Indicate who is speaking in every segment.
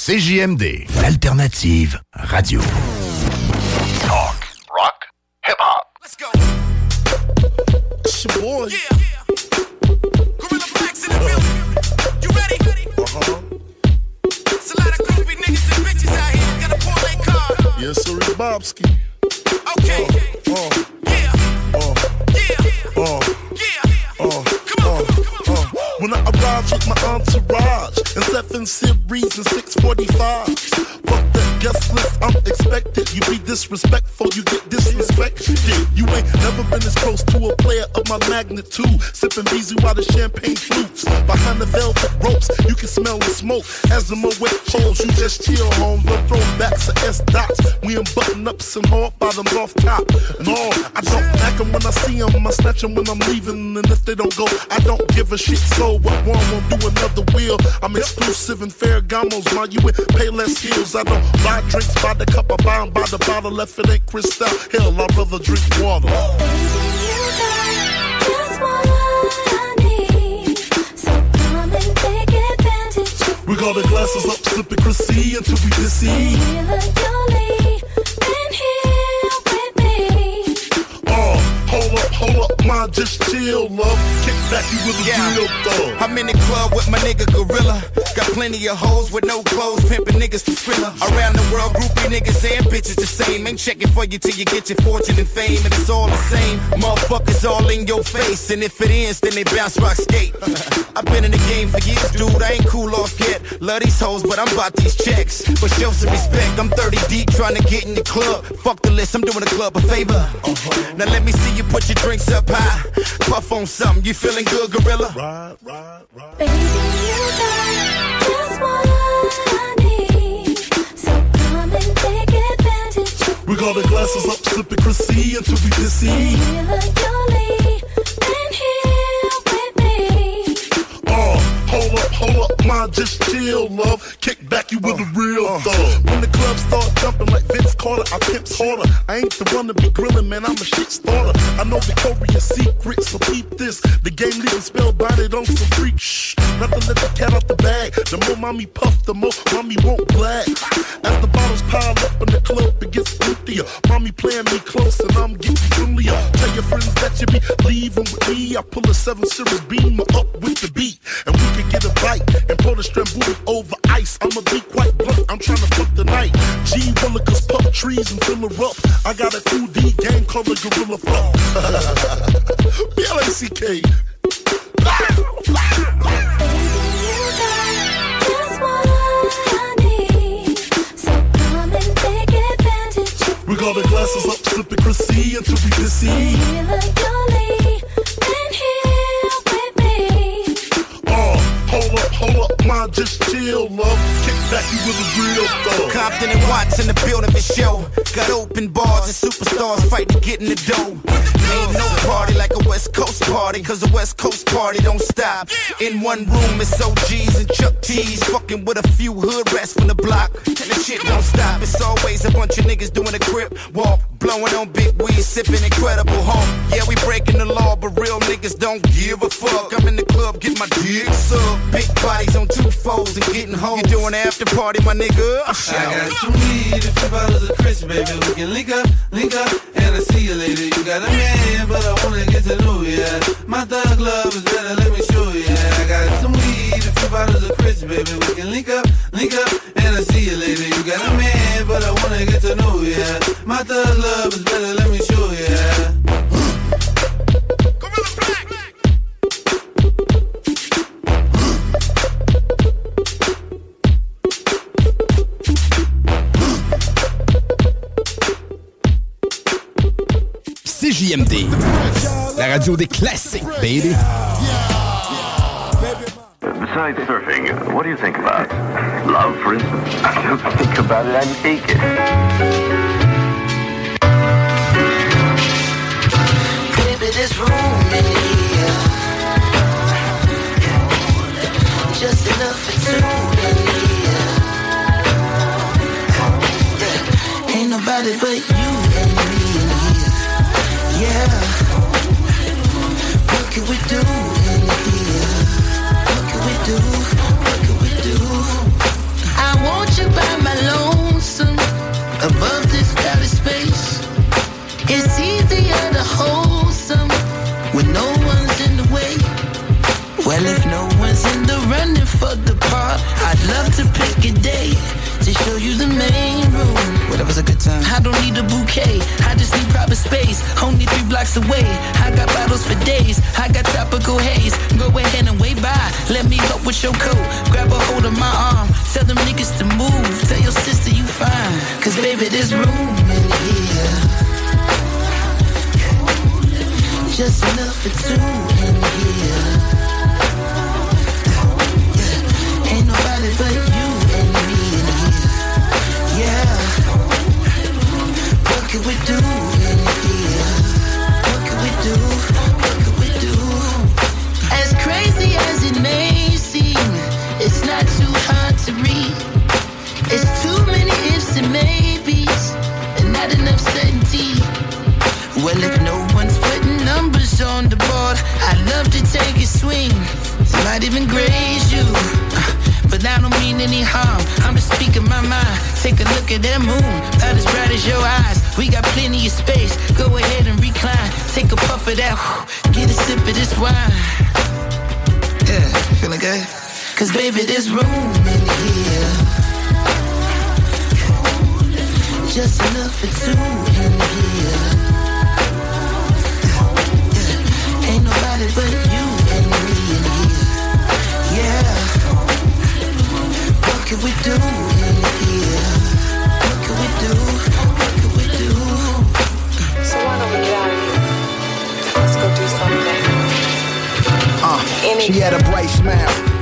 Speaker 1: CJMD, l'alternative radio.
Speaker 2: Talk, rock, hip hop.
Speaker 3: Let's go.
Speaker 4: It's your boy.
Speaker 3: Yeah. Gorilla Blacks in the building. You ready?
Speaker 4: Uh-huh.
Speaker 3: It's a lot of groupie niggas and bitches out here. Got a parlay card.
Speaker 4: Yes, sir, it's Bobski.
Speaker 3: Okay.
Speaker 4: Uh,
Speaker 3: Yeah.
Speaker 4: uh,
Speaker 3: Yeah.
Speaker 4: uh,
Speaker 3: Yeah.
Speaker 4: uh,
Speaker 3: Come on,
Speaker 4: uh,
Speaker 3: come on, come on.
Speaker 4: uh. When I arrived with my entourage and seven series and 645. Fuck that guest list, I'm expected. You be disrespectful, you get disrespected. You ain't never been as close to a player of my magnitude. Sipping easy while the champagne flutes. Behind the velvet ropes, you can smell the smoke. As the Moet pulls, you just chill home. The throwbacks are S dots. We button ups and hard bottoms off top. No, I don't back 'em when I see 'em. I snatch 'em when I'm leaving. And if they don't go, I don't give a shit. So what one won't do another wheel. I'm exclusive in Ferragamos. While you with Payless Heels. I don't buy drinks by the cup. I buy 'em by the bottle. If it ain't crystal, hell, I'd rather drink water. We got the glasses up, sipping Chrissy until we dizzy. Hold up, hold up, my just chill, love. Kick back, you with a
Speaker 3: Yeah.
Speaker 4: real thug.
Speaker 3: I'm in the club with my nigga Gorilla. Got plenty of hoes with no clothes, pimping niggas to thriller. Around the world, groupie niggas and bitches the same. Ain't checking for you till you get your fortune and fame, and it's all the same. Motherfuckers all in your face, and if it ends, then they bounce rock skate. I've been in the game for years, dude. I ain't cool off yet. Love these hoes, but I'm about these checks. But show some respect. I'm 30 deep, trying to get in the club. Fuck the list, I'm doing the club a favor. Now let me see you put your drinks up high. Puff on something, you feeling good, Gorilla?
Speaker 4: Ride, ride, ride. We got the glasses up, sipping Chrissy until we dizzy. Oh, hold up, hold up, my just chill, love. Kick back, you with a real uh, thug. Uh. When the club start jumping like Vince Carter, I pimps harder. I ain't the one to be grilling, man, I'm a shit starter. I know Victoria's Secret, so keep this. The game leaving spellbinded on some freak. Shh, not to let the cat out the bag. The more mommy puff, the more mommy won't black. As the bottles pile up in the club, it gets emptier. Mommy playing me close and I'm getting familiar. Tell your friends that you be leaving with me. I pull a 7 Series beamer up with the beat. And we could get a bite and pull the Strambuti over ice. I'ma be quite blunt, I'm trying to fuck the night. G Willikers puff trees and fill her up. I got a 2D game called the Gorilla Fuck. B-L-A-C-K. We got the glasses up, sipping Chrissy until we dizzy. Hold up, hold up, my just chill, love. Kick back, you with a real thug.
Speaker 3: Compton and Watts in the building for show. Got open bars and superstars fight to get in the dough. Ain't no party like a West Coast party, cause a West Coast party don't stop. In one room, it's OGs and Chuck T's, fucking with a few hood rats from the block. And the shit don't stop. It's always a bunch of niggas doing a grip walk, blowing on big weed, sipping incredible home. Yeah, we breaking the law, but real niggas don't give a fuck. I'm in the club, get my dick sucked. Big bodies on two foes and getting home. You doing after party, my nigga?
Speaker 5: I got some weed, a few bottles of Chris, baby. We can link up, link up, and I see you later. You got a man, but I wanna get to know ya. My thug love is better, let me show ya. I got some weed, a few bottles baby. We can link up, link up, and I see you later. You got a man, but I wanna get to know ya. My thug love is better, let me show ya.
Speaker 6: CJMD, la radio des classiques, baby.
Speaker 7: Besides surfing, what do you think about? Love, for instance? I don't think about it, I'm naked.
Speaker 8: Baby, there's room in here. Just enough for two. Ain't nobody but you and me. Yeah. What can we do above this crowded space. It's easier to hold some when no one's in the way. Well, if no one's in the running for the part, I'd love to pick a day to show you the main room. Whatever's a good time. I don't need a bouquet, I just need proper space. Only three blocks away. I got bottles for days, I got tropical haze. Go ahead and wait by. Let me help with your coat. Grab a hold of my arm. Tell them niggas to move. Tell your sister you fine. Cause baby, there's room in here. Just enough for two in here. Ain't nobody but you can we do here? What can we do? What can we do? As crazy as it may seem, it's not too hard to read. It's too many ifs and maybes, and not enough certainty. Well, if no one's putting numbers on the board, I'd love to take a swing. Might even graze you. Uh, But I don't mean any harm. I'm just speaking my mind. Take a look at that moon, not as bright as your eyes. We got plenty of space. Go ahead and recline. Take a puff of that. Get a sip of this wine. Yeah, feeling good? Cause baby, there's room in here. Just enough for two in here. Ain't nobody but you and me in here. Yeah. What can we do
Speaker 9: she had a bright smile.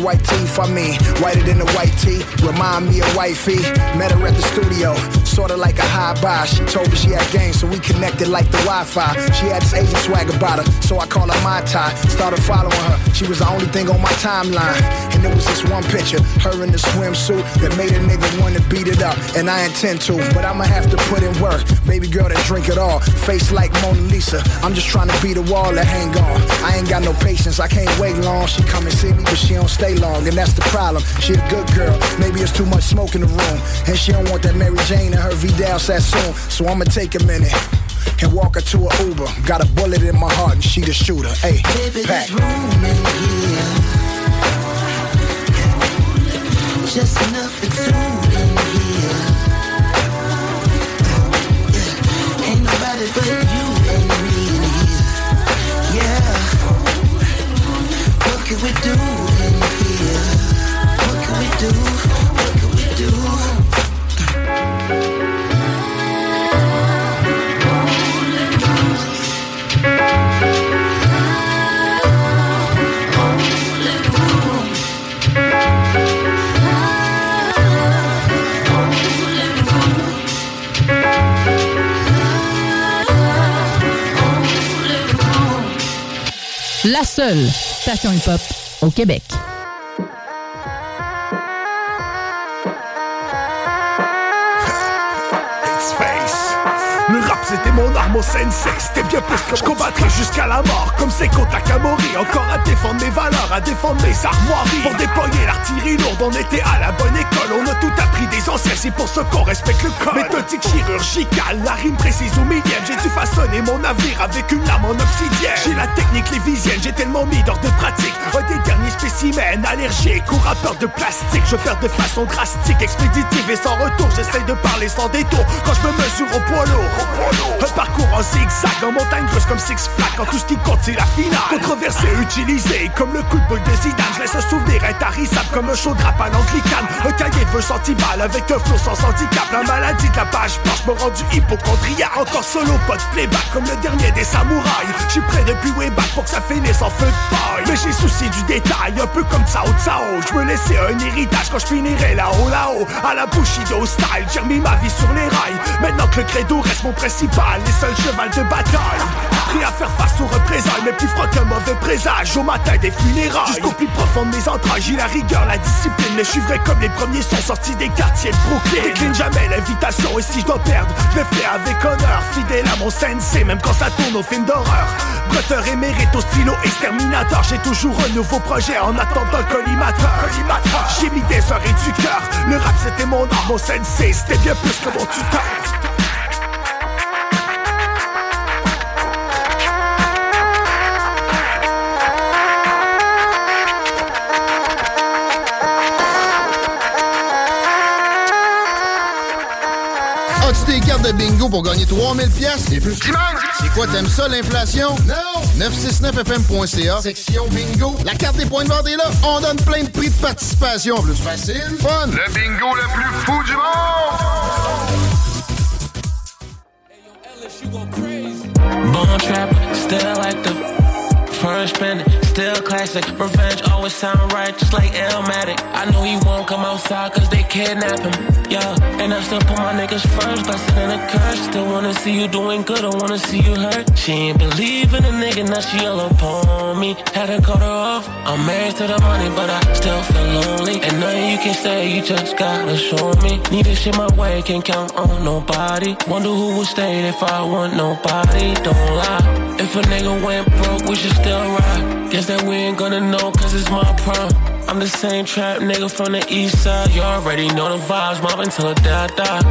Speaker 9: White teeth, I mean, whiter than the white tee. Remind me of wifey. Met her at the studio, sorta like a high buy. She told me she had game, so we connected like the Wi-Fi. She had this Asian swag about her, so I call her my tie. Started following her, she was the only thing on my timeline. And there was this one picture, her in the swimsuit that made a nigga wanna beat it up. And I intend to, but I'ma have to put in work. Baby girl that drink it all, face like Mona Lisa. I'm just trying to beat a wall that hang on. I ain't got no patience, I can't wait long. She come and see me, but she don't stay long, and that's the problem. She a good girl, maybe it's too much smoke in the room. And she don't want that Mary Jane and her Vidal Sassoon. So I'ma take a minute. And walk her to a Uber. Got a bullet in my heart and she the shooter. Hey,
Speaker 8: Baby,
Speaker 9: pack.
Speaker 8: room in here. Just enough for two in here. Yeah. Ain't nobody but you and me in here. Yeah. What can we do
Speaker 10: La seule station hip-hop au Québec.
Speaker 11: Le rap c'était mon arme mon sensei. C'était bien plus que je combattrai jusqu'à la mort Comme c'est Takamori Encore à défendre mes valeurs, à défendre mes armoiries. Pour déployer l'artillerie lourde, on était à la bonne école On a tout appris des anciens, c'est pour ça qu'on respecte le code. Méthodique chirurgicale, la rime précise au millième J'ai dû façonner mon navire avec une lame en obsidienne. J'ai la technique lévisienne, j'ai tellement mis d'or de pratique. Un des derniers spécimens, allergique ou rappeur de plastique. Je perds de façon drastique, expéditive et sans retour J'essaye de parler sans détour. Quand je me mesure au poids lourd Un parcours en zigzag, en montagne creuse comme Six Flags Quand tout ce qui compte c'est la finale. Controversé, utilisé comme le coup de boule de Zidane. Je laisse un souvenir intarissable comme un chaud drap à l'anglicane cahier de vœux centimale avec un flot sans handicap. La maladie de la page blanche me rendu hypochondriaque Encore solo, pas playback comme le dernier des samouraïs. Je suis prêt depuis way back pour que ça finisse en feu de paille. Mais j'ai souci du détail, un peu comme Sao Sao Je me laissais un héritage quand je finirai là-haut, là-haut. À la Bushido style, j'ai remis ma vie sur les rails. Maintenant que le credo reste mon principal Les seuls cheval de bataille Prêt à faire face aux représailles. Mais plus froid qu'un mauvais présage Au matin des funérailles. Jusqu'au plus profond de mes entrailles J'ai la rigueur, la discipline. Mais je suis vrai comme les premiers sont sortis des quartiers de Brooklyn. Décline jamais l'invitation Et si je dois perdre, je le fais avec honneur. Fidèle à mon sensei Même quand ça tourne au film d'horreur. Brother émérite au stylo exterminateur J'ai toujours un nouveau projet en attendant le collimateur. J'ai mis des heures et du cœur. Le rap c'était mon art, mon sensei C'était bien plus que mon tuteur
Speaker 12: pour gagner 3000 pièces et plus? C'est quoi, t'aimes ça, l'inflation? Non! 969fm.ca, section bingo. La carte des points de vente est là. On donne plein de prix de participation. Plus facile, fun.
Speaker 9: Le bingo le plus fou du monde!
Speaker 13: Bone trap, still like the first spinning, still classic. Revenge always sound right, just like Illmatic. I know he won't come outside cause they kidnap him. Yeah, and I still put my niggas first, blessed and a curse. Still wanna see you doing good, I wanna see you hurt. She ain't believe in a nigga, now she all upon me. Had to cut her off. I'm married to the money, but I still feel lonely. And nothing you can say, you just gotta show me. Need this shit my way, can't count on nobody. Wonder who would stay if I want nobody. Don't lie. If a nigga went broke, we should still ride. Guess that we ain't gonna know, cause it's my prime. I'm the same trap nigga from the east side. You already know the vibes, mobbing till the die die.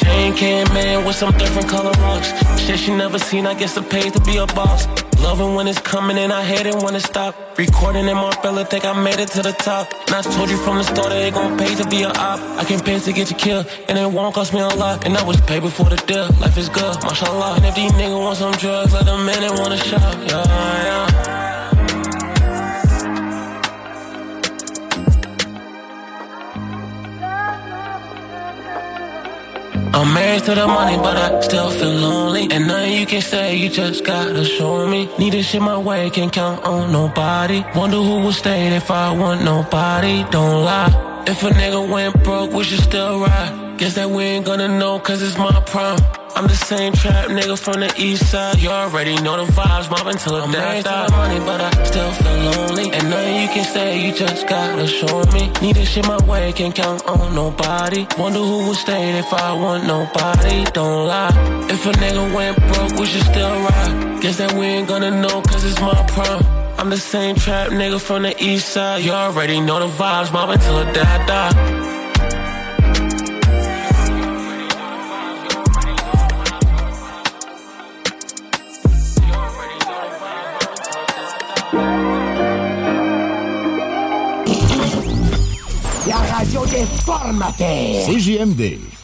Speaker 13: Chain came in with some different color rocks. Shit she never seen, I guess it pays to be a boss. Loving when it's coming and I hate it when it stop. Recording in my fella, think I made it to the top. And I told you from the start it gon' pay to be a op. I can pay to get you killed, and it won't cost me a lot. And I was paid before the deal. Life is good, mashallah. And if these niggas want some drugs, let them in and wanna shop. Yeah, yeah. I'm married to the money, but I still feel lonely. And nothing you can say, you just gotta show me. Need this shit my way, can't count on nobody. Wonder who will stay if I want nobody. Don't lie. If a nigga went broke, we should still ride. Guess that we ain't gonna know, cause it's my prime. I'm the same trap nigga from the east side. You already know the vibes, mobbing till death die. the money, but I still feel lonely. And nothing you can say, you just gotta show me. Need this shit my way, can't count on nobody. Wonder who will stay if I want nobody. Don't lie. If a nigga went broke, we should still ride. Guess that we ain't gonna know, cause it's my prime. I'm the same trap nigga from the east side. You already know the vibes, mobbing till the die die.
Speaker 14: Radio
Speaker 15: Defórmate. CGMD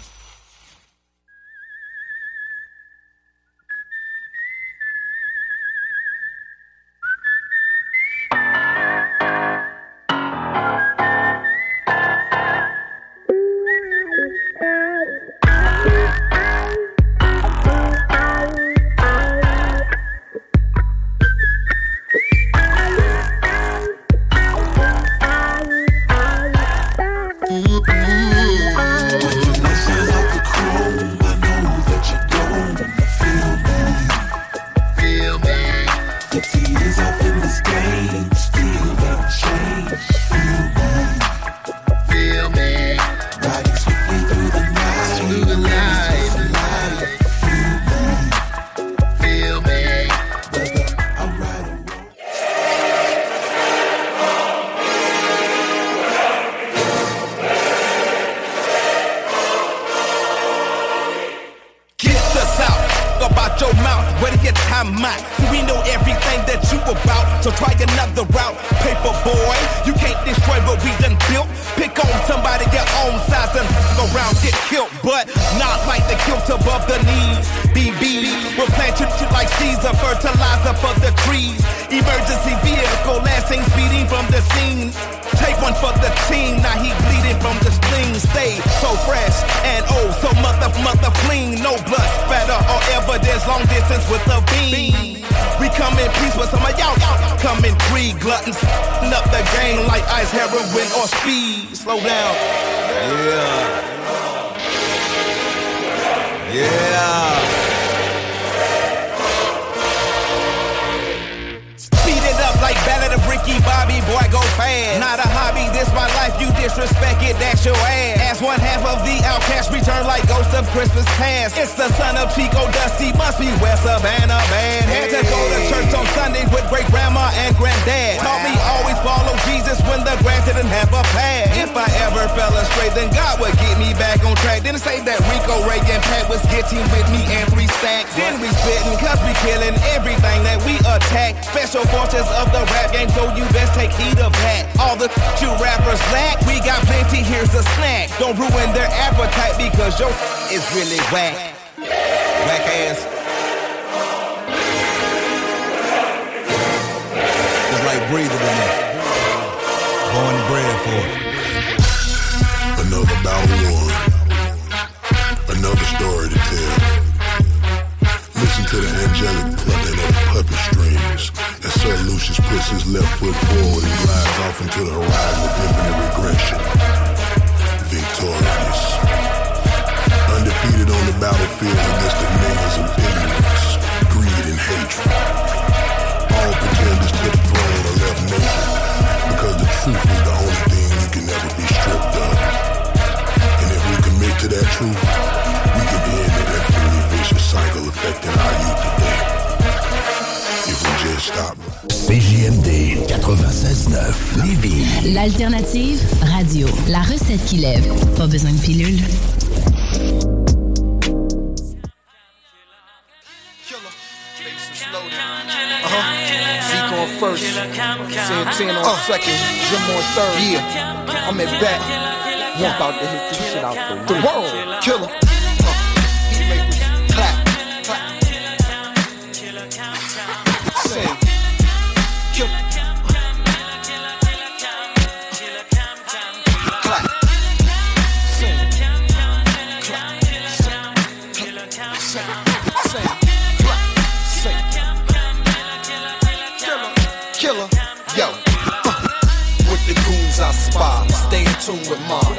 Speaker 15: 10 on
Speaker 16: uh, second, Jim on third. Yeah, I'm at I'm about to hit this shit out the world. Killer. Tune with.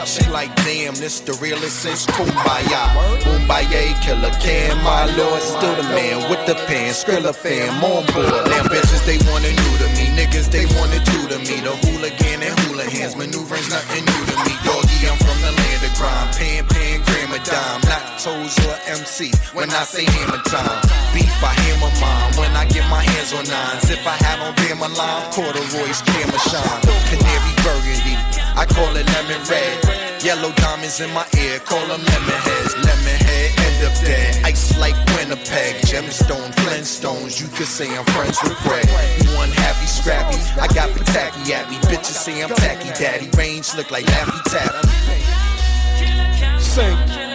Speaker 16: She like, damn, this the realest since Kumbaya. Kumbaya, killer can, my lord. Still the man with the pen, Skrilla fan, on board. Damn bitches, they wanna new to me. Niggas, they wanna do to me. The hooligan and hula hands, maneuvering's nothing new to me. Doggy, I'm from the land of crime. Pan, pan, gram a dime. Not toes or MC when I say hammer time. Beef, I hammer mine. When I get my hands on nines. If I had on Bama line, corduroys, camera shine. Canary burgundy, I call it lemon red. Yellow diamonds in my ear, call them lemon heads. Lemon head, end up dead. Ice like Winnipeg, gemstone, Flintstones. You could say I'm friends with Greg. One happy, scrappy. I got tacky at me. Bitches say I'm tacky daddy. Range look like Laffy Taffy. Sing.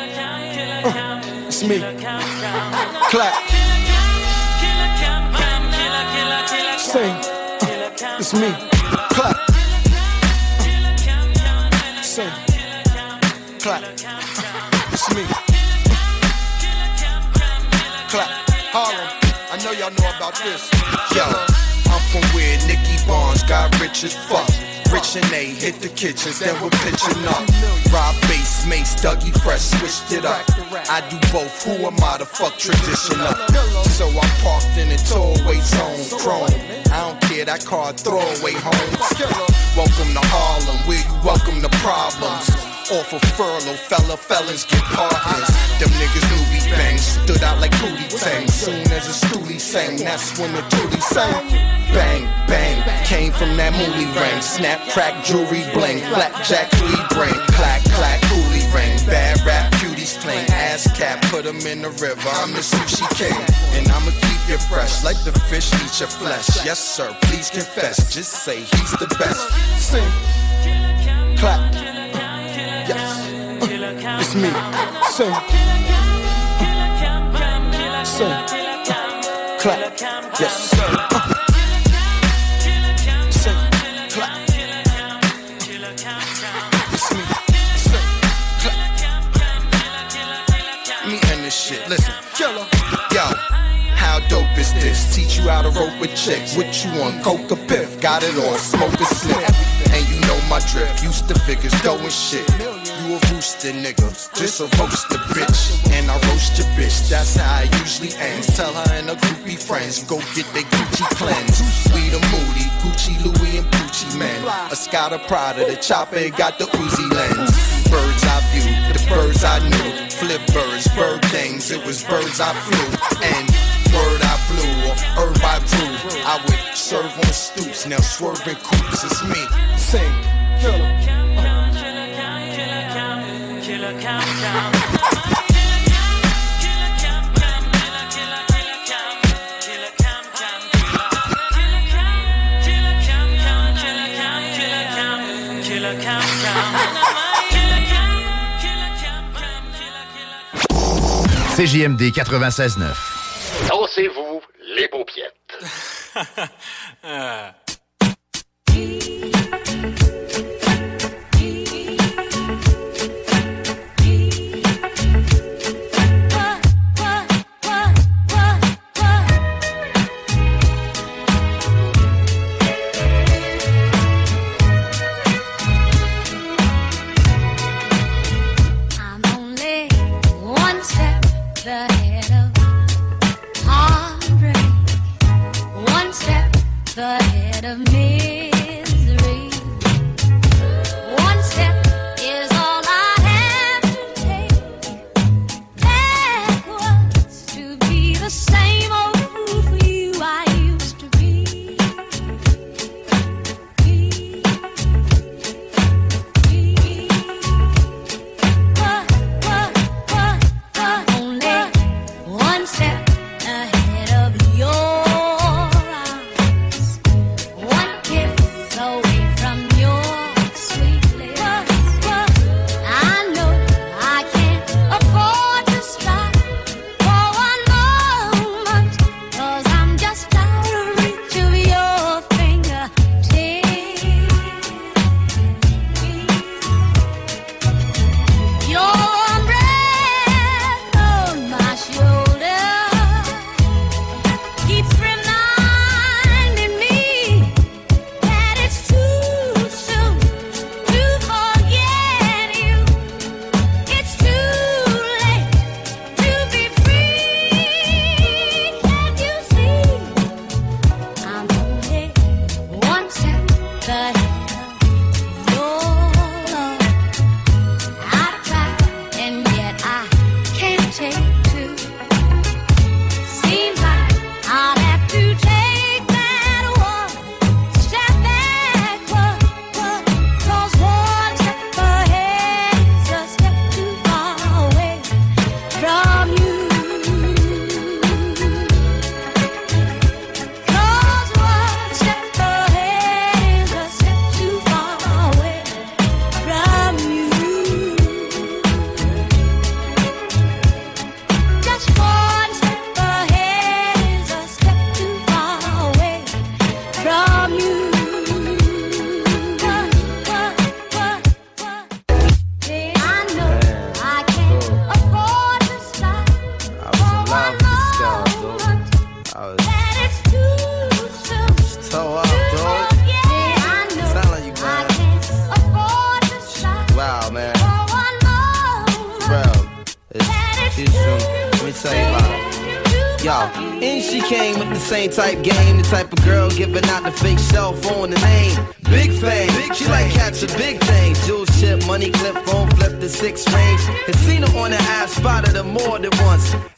Speaker 16: It's me. Clap. Uh, it's me. Clap. Sing. Clap. It's me. Clap. Harlem. I know y'all know about this. Yo, I'm from where Nicky Barnes got rich as fuck. Rich and A hit the kitchens, then we're pitching up. Rob Base, Mace, Dougie Fresh, switched it up. I do both, who am I to fuck tradition up? So I'm parked in a tollway zone, chrome. I don't care, that car throwaway home. Welcome to Harlem, where you welcome to problems. Off of furlough, fella felons get partners. Them niggas knew we bang, stood out like Pootie Tang. Soon as a stoolie sang, that's when the tootie sang. Bang, bang, came from that moolie ring. Snap, crack, jewelry bling, blackjack, we bring. Clack, clack, coolie ring. Bad rap, cutie ladies claim ass cap, put them in the river. I'm the sushi king, and I'ma keep you fresh like the fish eat your flesh. Yes, sir, please confess. Just say he's the best. Sing, clap, me. Sing, sing, clap, yes, sir. Clap. It's me. Sing, clap. Me and this shit. Listen. Yo, how dope is this? Teach you how to rope with chicks. What you want? Coca piff. Got it all. Smoke a slip. And you know my drift. Used to figures going shit. You a rooster nigga. Just a roaster bitch. And I roast your bitch. That's how I usually ends. Tell her and her groupie friends. Go get their Gucci cleanse. We the moody. Gucci, Louis, and Gucci man. A Scotta Prada. The chopper got the Uzi lens. Birds I view. The birds I knew. Flip birds. Bird things. It was birds I flew. And word I blew or herb I brew. I would serve on stoops, now swerving coops. It's me. Sing,
Speaker 6: CJMD 96.9.
Speaker 17: Dansez-vous les paupiètes.
Speaker 18: same
Speaker 19: type game, the type of girl giving out the fake cell phone, the name. Big fame, she like cats catching big things. Jewel chip, money clip, phone flip the six range. And seen her on the ass, spotted her more than once.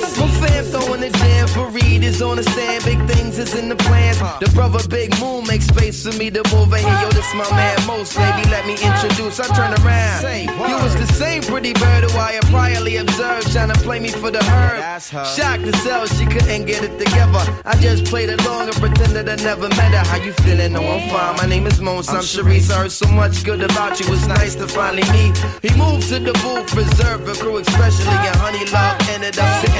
Speaker 19: My fam throwing the jam for Reed is on the stand. Big things is in the plans. The brother Big Moon makes space for me to move in here. Yo, this my man Most, baby. Let me introduce. I turn around. You was the same pretty bird who I had priorly observed, trying to play me for the herd. Shocked to sell, she couldn't get it together. I just played along and pretended I never met her. How you feeling? No, I'm fine. My name is Mons. I'm Sharice. I heard so much good about you. It's nice to finally meet. He moved to the booth, reserved for crew, especially. And Honey Love ended up sitting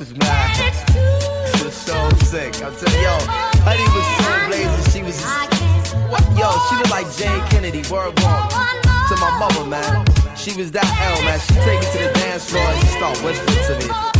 Speaker 19: Is mad. This is so sick. I'm telling you, yo, Honey was so blazing. She was, what? Yo, she looked like Jayne Kennedy. Word walk to my mother, man. She was that L, man. She take me to the dance floor and she start whispering to me.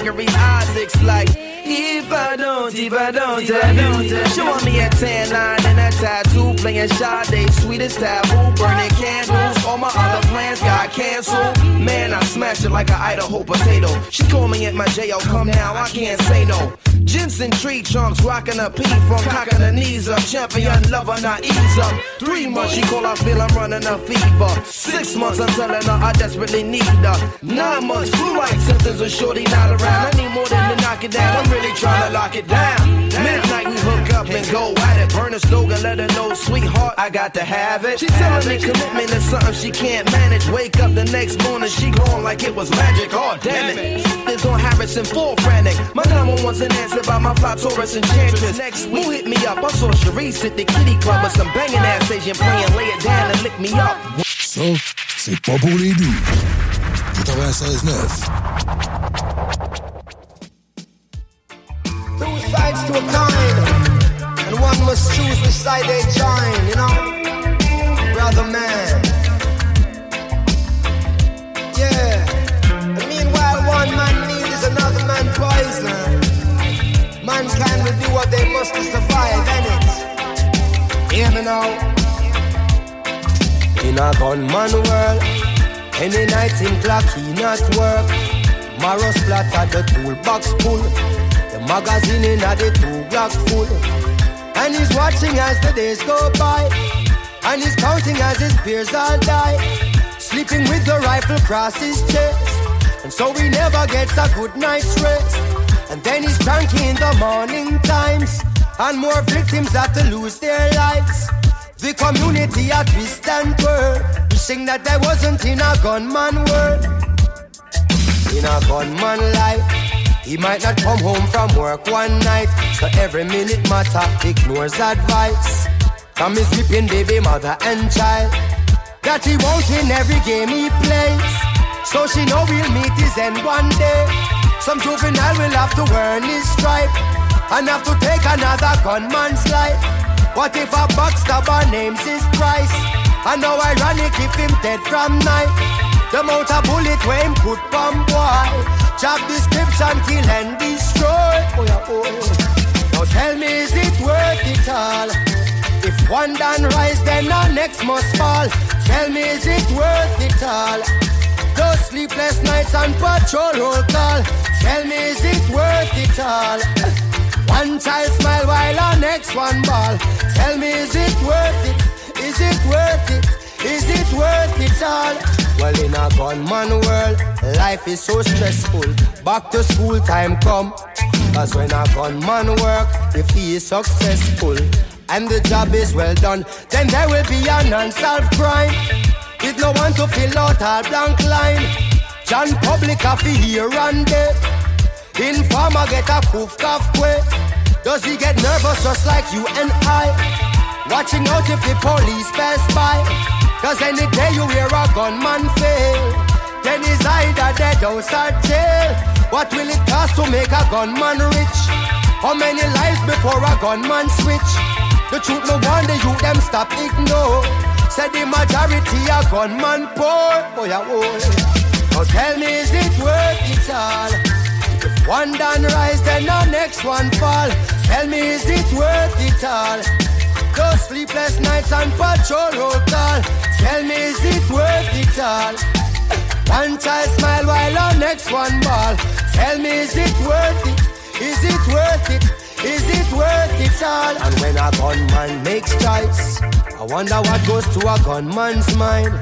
Speaker 19: Gregory Isaacs like. If I don't, if I don't, I don't. Showing me a tan line and a tattoo, playing Sade, sweetest taboo, burning candles. All my other plans got canceled. Man, I smash it like an Idaho potato. She called me at my jail, come now, I can't say no. Jensen tree trunks, rocking a P from cocking her knees up. Champion lover, not ease up. Three months, she call, I feel I'm running a fever. Six months, I'm telling her I desperately need her. Nine months, flu-like symptoms of shorty not around. I need more than to knock it down. I'm really trying to lock it down. Midnight, we up and go at it. Burn a slogan, let her know, sweetheart, I got to have it. She telling me commitment is something she can't manage. Wake up the next morning, she gone like it was magic. Oh, damn it. This on Harrison, full frantic. My number one's an answer by my fly Taurus enchantress. Next week, who hit me up? I saw Sharice at the kitty club with some banging ass Asian playing, lay it down and lick me up.
Speaker 20: Ça, c'est pas pour les doux. 96.9.
Speaker 21: Two sides to a coin, and one must choose which side they join, you know? Brother man. Yeah. And meanwhile, one man need is another man poison. Mankind will do what they must to survive, innit? Hear me now. In a gunman world, any night him clock he not work. Marrow splatter the toolbox full. The magazine in a the two block full. And he's watching as the days go by. And he's counting as his peers all die. Sleeping with the rifle across his chest. And so he never gets a good night's rest. And then he's cranky in the morning times. And more victims have to lose their lives. The community at twist and twirl. Wishing that there wasn't in a gunman world. In a gunman life. He might not come home from work one night, so every minute matter ignores advice from his weeping baby mother and child. That he won't every game he plays, so she know we'll meet his end one day. Some juvenile will have to earn his stripe and have to take another gunman's life. What if a backstabber names his price? And how ironic if him dead from night. The amount of bullet where him put from boy. Job description, kill and destroy. Oh yeah, oh yeah. Now tell me, is it worth it all? If one done rise, then the next must fall. Tell me, is it worth it all? Those sleepless nights and patrol roll call. Tell me, is it worth it all? One child smile while our next one ball. Tell me, is it worth it? Is it worth it? Is it worth it all? Well, in a gunman world, life is so stressful. Back to school time come. Cause when a gunman work, if he is successful and the job is well done, then there will be an unsolved crime. With no one to fill out our blank line. John Public fi here and there. Informer get a poof cough quick. Does he get nervous just like you and I? Watching out if the police pass by. Cause any day you hear a gunman fail. Then he's either dead or jail. What will it cost to make a gunman rich? How many lives before a gunman switch? The truth no wonder you them stop ignore. Said the majority a gunman poor. Oh yeah, oh. Now tell me is it worth it all? If one done rise, then the next one fall. Tell me, is it worth it all? Those sleepless nights on patrol road call. Tell me, is it worth it all? One child smile while the next one ball. Tell me, is it worth it? Is it worth it? Is it worth it all? And when a gunman makes choice, I wonder what goes to a gunman's mind.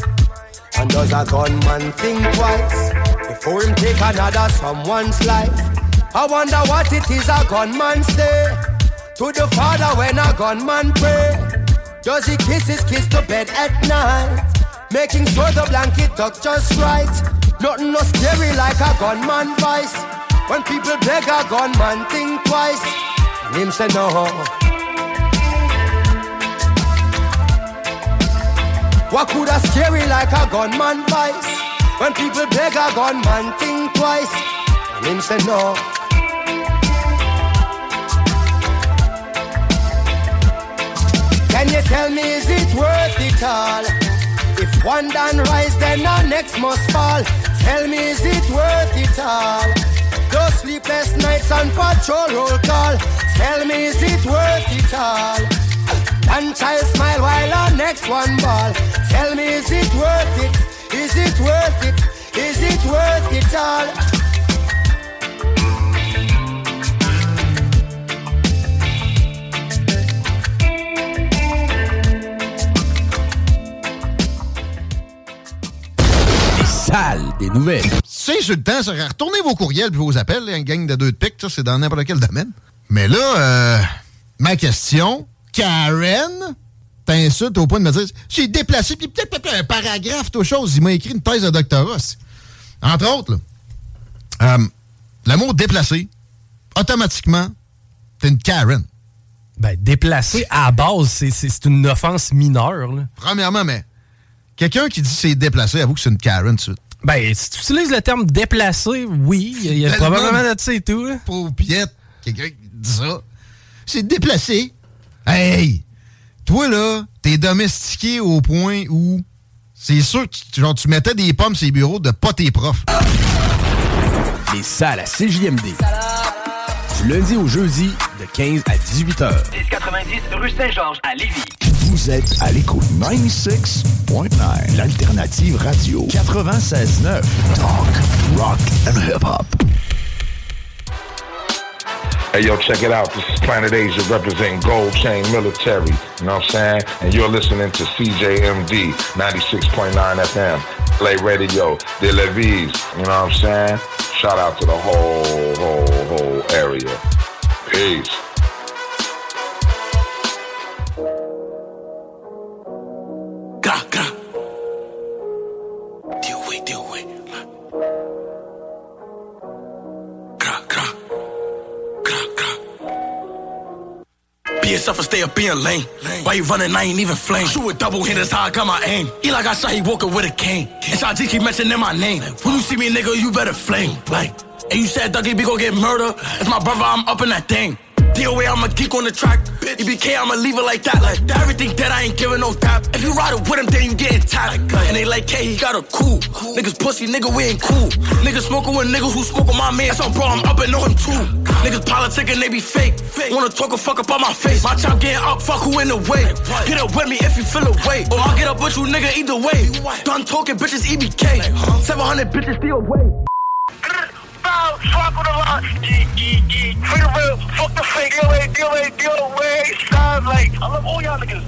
Speaker 21: And does a gunman think twice before him take another someone's life? I wonder what it is a gunman say to the father when a gunman pray. Does he kiss his kids to bed at night? Making sure the blanket tucked just right. Nothing no scary like a gunman voice. When people beg a gunman, think twice. And him say no. What could a scary like a gunman voice? When people beg a gunman, think twice. And him say no. Can you tell me is it worth it all? If one done rise, then the next must fall. Tell me is it worth it all? Those sleepless nights on patrol roll call. Tell me is it worth it all? One child smile while our next one ball. Tell me is it worth it? Is it worth it? Is it worth it all?
Speaker 22: Des nouvelles.
Speaker 12: C'est insultant, ça. Retournez vos courriels puis vos appels, une gang de deux de pique, ça, c'est dans n'importe quel domaine. Mais là, euh, ma question, Karen t'insulte au point de me dire j'ai déplacé, puis peut-être peut-être un paragraphe, toute chose. Il m'a écrit une thèse de doctorat. Entre autres, là, euh, le mot déplacé, automatiquement, t'es une Karen.
Speaker 6: Ben, déplacé à la base, c'est- une offense mineure. là.
Speaker 12: Premièrement, mais quelqu'un qui dit c'est déplacé, avoue que c'est une Karen tout de suite.
Speaker 6: Ben, si tu utilises le terme déplacé, oui, il y a probablement de ça et tout. là.
Speaker 12: Pauvre piette, quelqu'un qui dit ça. C'est déplacé. Hey! Toi, là, t'es domestiqué au point où c'est sûr que tu, genre, tu mettais des pommes sur les bureaux de pas tes profs.
Speaker 22: Les salles à CJMD. Du lundi au jeudi, de 15 à 18 heures.
Speaker 23: 1090 rue Saint-Georges à Lévis.
Speaker 24: Vous êtes à l'écoute 96.9, l'alternative radio 96.9. Talk, rock and hip-hop.
Speaker 25: Hey, yo, check it out. This is Planet Asia representing Gold Chain Military. You know what I'm saying? And you're listening to CJMD 96.9 FM. Play Radio, De Levis. You know what I'm saying? Shout out to the whole, whole, whole area. Peace.
Speaker 11: Yourself and stay up in your lane. Why you running? I ain't even flame. Shoot a double hit, that's how I got my aim. Eli got shot, he walking with a cane. And Shot G keep mentioning my name. When you see me, nigga, you better flame. Like, and you said Dougie be gon' get murdered. It's my brother, I'm up in that thing. DOA, I'm a geek on the track. EBK, I'ma leave it like that. Like that. Everything that I ain't giving no dap. If you ride it with him, then you getting tapped. And they like, K, he got a cool. Niggas pussy, nigga, we ain't cool. Niggas smoking with niggas who smoke with my man. That's on bro, I'm up and know him too. Niggas politicking, they be fake. Wanna talk a fuck up on my face. My chop getting up, fuck who in the way. Get up with me if you feel away. Or I'll get up with you, nigga, either way. Done talking, bitches, EBK. 700 bitches still
Speaker 26: Fuck with a yeah, yeah. Free the real, fuck the fake. Deal ain't, deal ain't, deal way. Sounds like, I love all y'all niggas.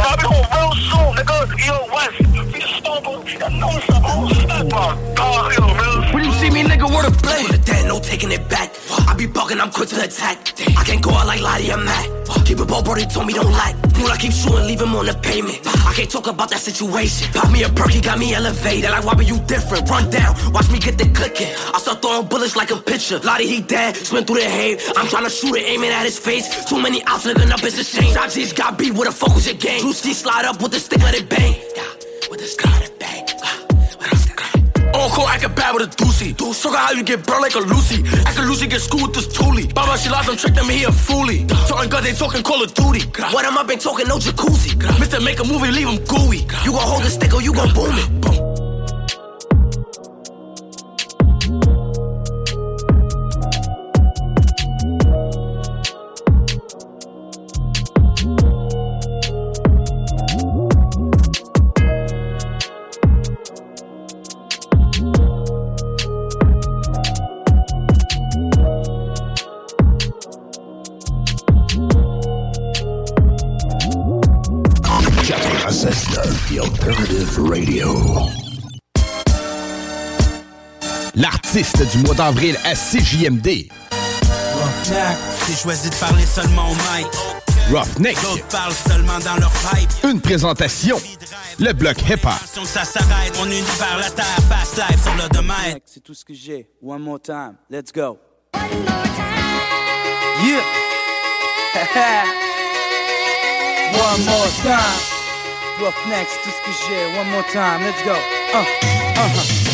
Speaker 26: I'll be home real soon, nigga. Yo, West, be the stomper. I know what's up. I'm step on. Dog, yo, real.
Speaker 27: When you see me, nigga, play. The dead, no taking it back. I be bugging, I'm quick to attack. I can't go out like Lottie, I'm mad. Keep it ball, brody told me don't lie. Moon, I keep shooting, leave him on the pavement. I can't talk about that situation. Pop me a perky, got me elevated. Like, why be you different? Run down, watch me get the clicking. I start throwing bullets like a pitcher. Lottie, he dead, swim through the hay. I'm trying to shoot it, aiming at his face. Too many outs, living up, it's a shame. Shot got beat with a focus, your game. Juicy slide up with the stick, let it bang. Yeah, with the stick, let it bang. Uh, On court, acting bad with a doozy. Show her how you get burned like a Lucy. Act a Lucy, get schooled with this toolie. Baba, she lost them, trick them, he a foolie. Talking guns, they talking Call of Duty. What am I been talking, no jacuzzi. Mister, make a movie, leave him gooey. You gon' hold the stick or you gon' boom it. Boom.
Speaker 28: D'avril à CJMD.
Speaker 29: Roughneck, j'ai choisi de parler seulement au mic.
Speaker 28: Roughneck.
Speaker 29: D'autres parlent seulement dans leur pipe.
Speaker 28: Une présentation. Le bloc hip-hop.
Speaker 29: Ça s'arrête, mon univers, la terre, fast life sur le domaine.
Speaker 30: C'est tout ce que j'ai. One more time. Let's go.
Speaker 29: Yeah.
Speaker 30: One more time. Roughneck, c'est tout ce que j'ai. One more time. Let's go. Uh, uh-huh.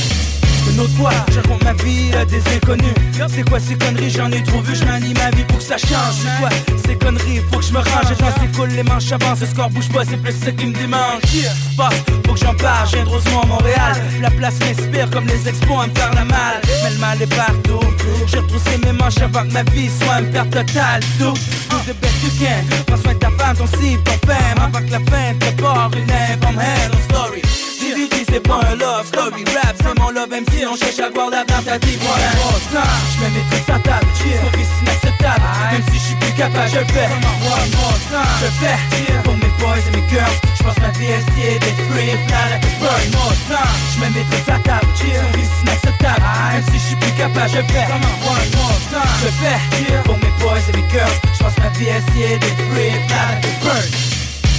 Speaker 30: Une autre je raconte ma vie à des inconnus. C'est quoi ces conneries, j'en ai trop vu, je m'anime ma vie pour que ça change. C'est quoi ces conneries, faut que je me range. Attends, c'est cool, les manches avancent, le score bouge pas, c'est plus ça qui me démange. Passe, faut que j'en parle. Viens de Rosemont, Montréal. La place m'inspire comme les expos à me faire la malle. Mais le mal est partout. J'ai retroussé mes manches avant que ma vie soit une perte totale. Do, do the best you can. Prends soin de ta femme, ton cible, ton femme. Avant que la fin te prépare une hell story. DVD, c'est pas un love story. Rap, c'est mon love MC. On cherche à voir la dans ta vie. Moi, mets mes trucs à table. Story, c'est inacceptable. Même si je suis plus capable, je fais. Je fais pour mes boys et mes girls. Je pense ma vie est essayer d'être free, more time. Je mets mes trucs à table. Story, c'est inacceptable. Même si je suis plus capable, je fais. Je fais pour mes boys et mes girls. Je pense ma vie est essayer d'être free, like a bird.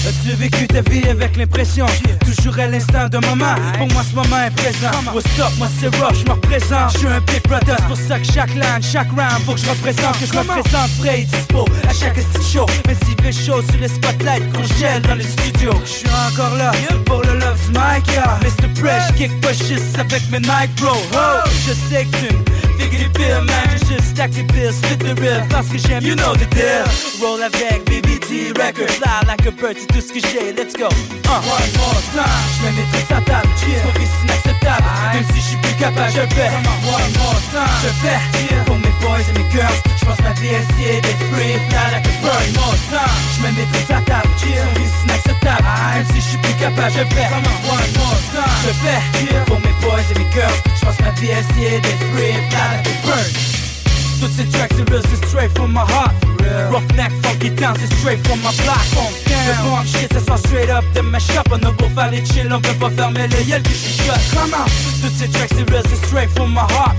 Speaker 30: As-tu vécu ta vie avec l'impression? Toujours à l'instant d'un moment Pour moi ce moment est présent. What's up, moi c'est Rush, je me représente. Je suis un big brother, c'est pour ça que chaque line, chaque round Faut que je représente, que je me présente Prêt et dispo. À chaque style show Mais si fait chaud sur les spotlights Qu'on gèle dans les studios Je suis encore là pour le love du yeah. Mr. Fresh, kick pushes avec mes Nike bro. Oh, Je sais que tu me du film, man, je stack les bills, spit the real Parce que j'aime, you know the deal. Roll avec BBT Records, fly like a bird, c'est tout ce que j'ai, let's go. Uh. One more time, je mes trucs à table yeah. C'est c'est inacceptable, même si je suis plus capable, je fais. One more time, je fais. Pour mes boys et mes girls, je pense ma vie essayer d'être free, fly like a bird. One more time, je mes trucs à table. Yeah. C'est inacceptable, même si je suis plus capable, je fais. One more time, je fais. Pour mes boys et mes girls, je pense ma vie essayer d'être free, fly like a bird tracks, c'est real, c'est straight from my heart. Roughneck, funky down, c'est straight from my block. Le bomb shit, ça sort straight up de ma shop. On a beau faire les chill, on peut pas fermer les yeux qui chuchotent. Come on. Toutes ces tracks, c'est real, c'est straight from my heart.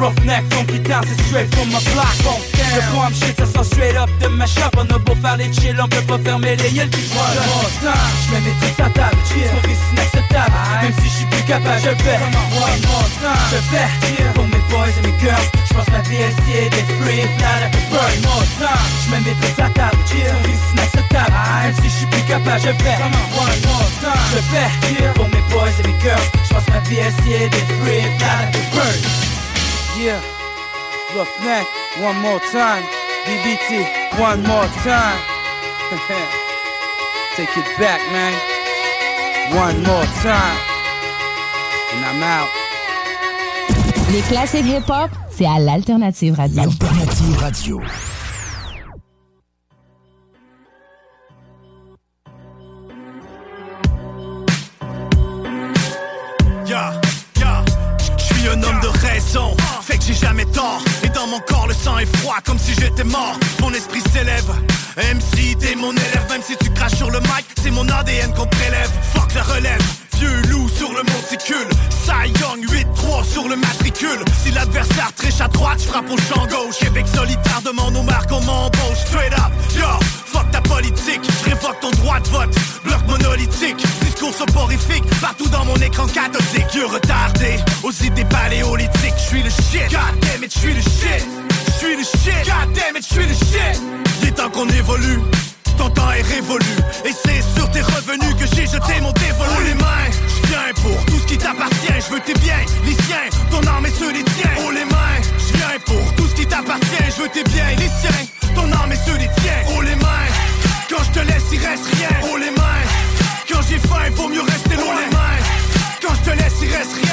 Speaker 30: Roughneck, funky down, c'est straight from my block. Le bomb shit, ça sort straight up de ma shop. On a beau faire les chill, on peut pas fermer les yeux qui chuchotent. Je mets mes trucs à table, c'est inacceptable. Même si je suis plus capable, je fais. One more time, je fais. Pour mes boys et mes girls, je pense ma vie est essayer d'être free, bird. One more time, je mets mes trucs à table, c'est inacceptable. Même si je suis plus capable, je fais. One more time, je fais. Pour mes boys et mes girls, je pense ma vie est essayer d'être free, fly like a one more time. BBT, one more time. Take it back, man. One more time. And I'm out.
Speaker 10: Les classiques hip-hop, c'est à l'Alternative Radio.
Speaker 31: Alternative Radio.
Speaker 32: Sang est froid comme si j'étais mort. Mon esprit s'élève. MC t'es mon élève Même si tu craches sur le mic C'est mon ADN qu'on prélève. Fuck la relève. Vieux loup sur le monticule. Cy Young 8-3 sur le matricule. Si l'adversaire triche à droite Je frappe au champ gauche. Québec solitaire demande aux marques on m'embauche. Straight up Yo Fuck ta politique. Je révoque ton droit de vote. Bloc monolithique Discours soporifique. Partout dans mon écran cathodique. Dieu retardé Aux idées paléolithiques. Je suis le shit. God damn it, je suis le shit suis le shit. God damn it, je suis le shit. Il est temps qu'on évolue. Ton temps est révolu. Et c'est sur tes revenus que j'ai jeté mon dévolu. Oh les mains, je viens pour tout ce qui t'appartient. Je veux tes biens, les siens, ton âme et ceux des tiens. Oh les mains, je viens pour tout ce qui t'appartient. Je veux tes biens, les siens, ton âme et ceux des tiens. Oh les mains, quand je te laisse il reste rien. Oh les mains, quand j'ai faim il vaut mieux rester loin Oh les mains, quand je te laisse il reste rien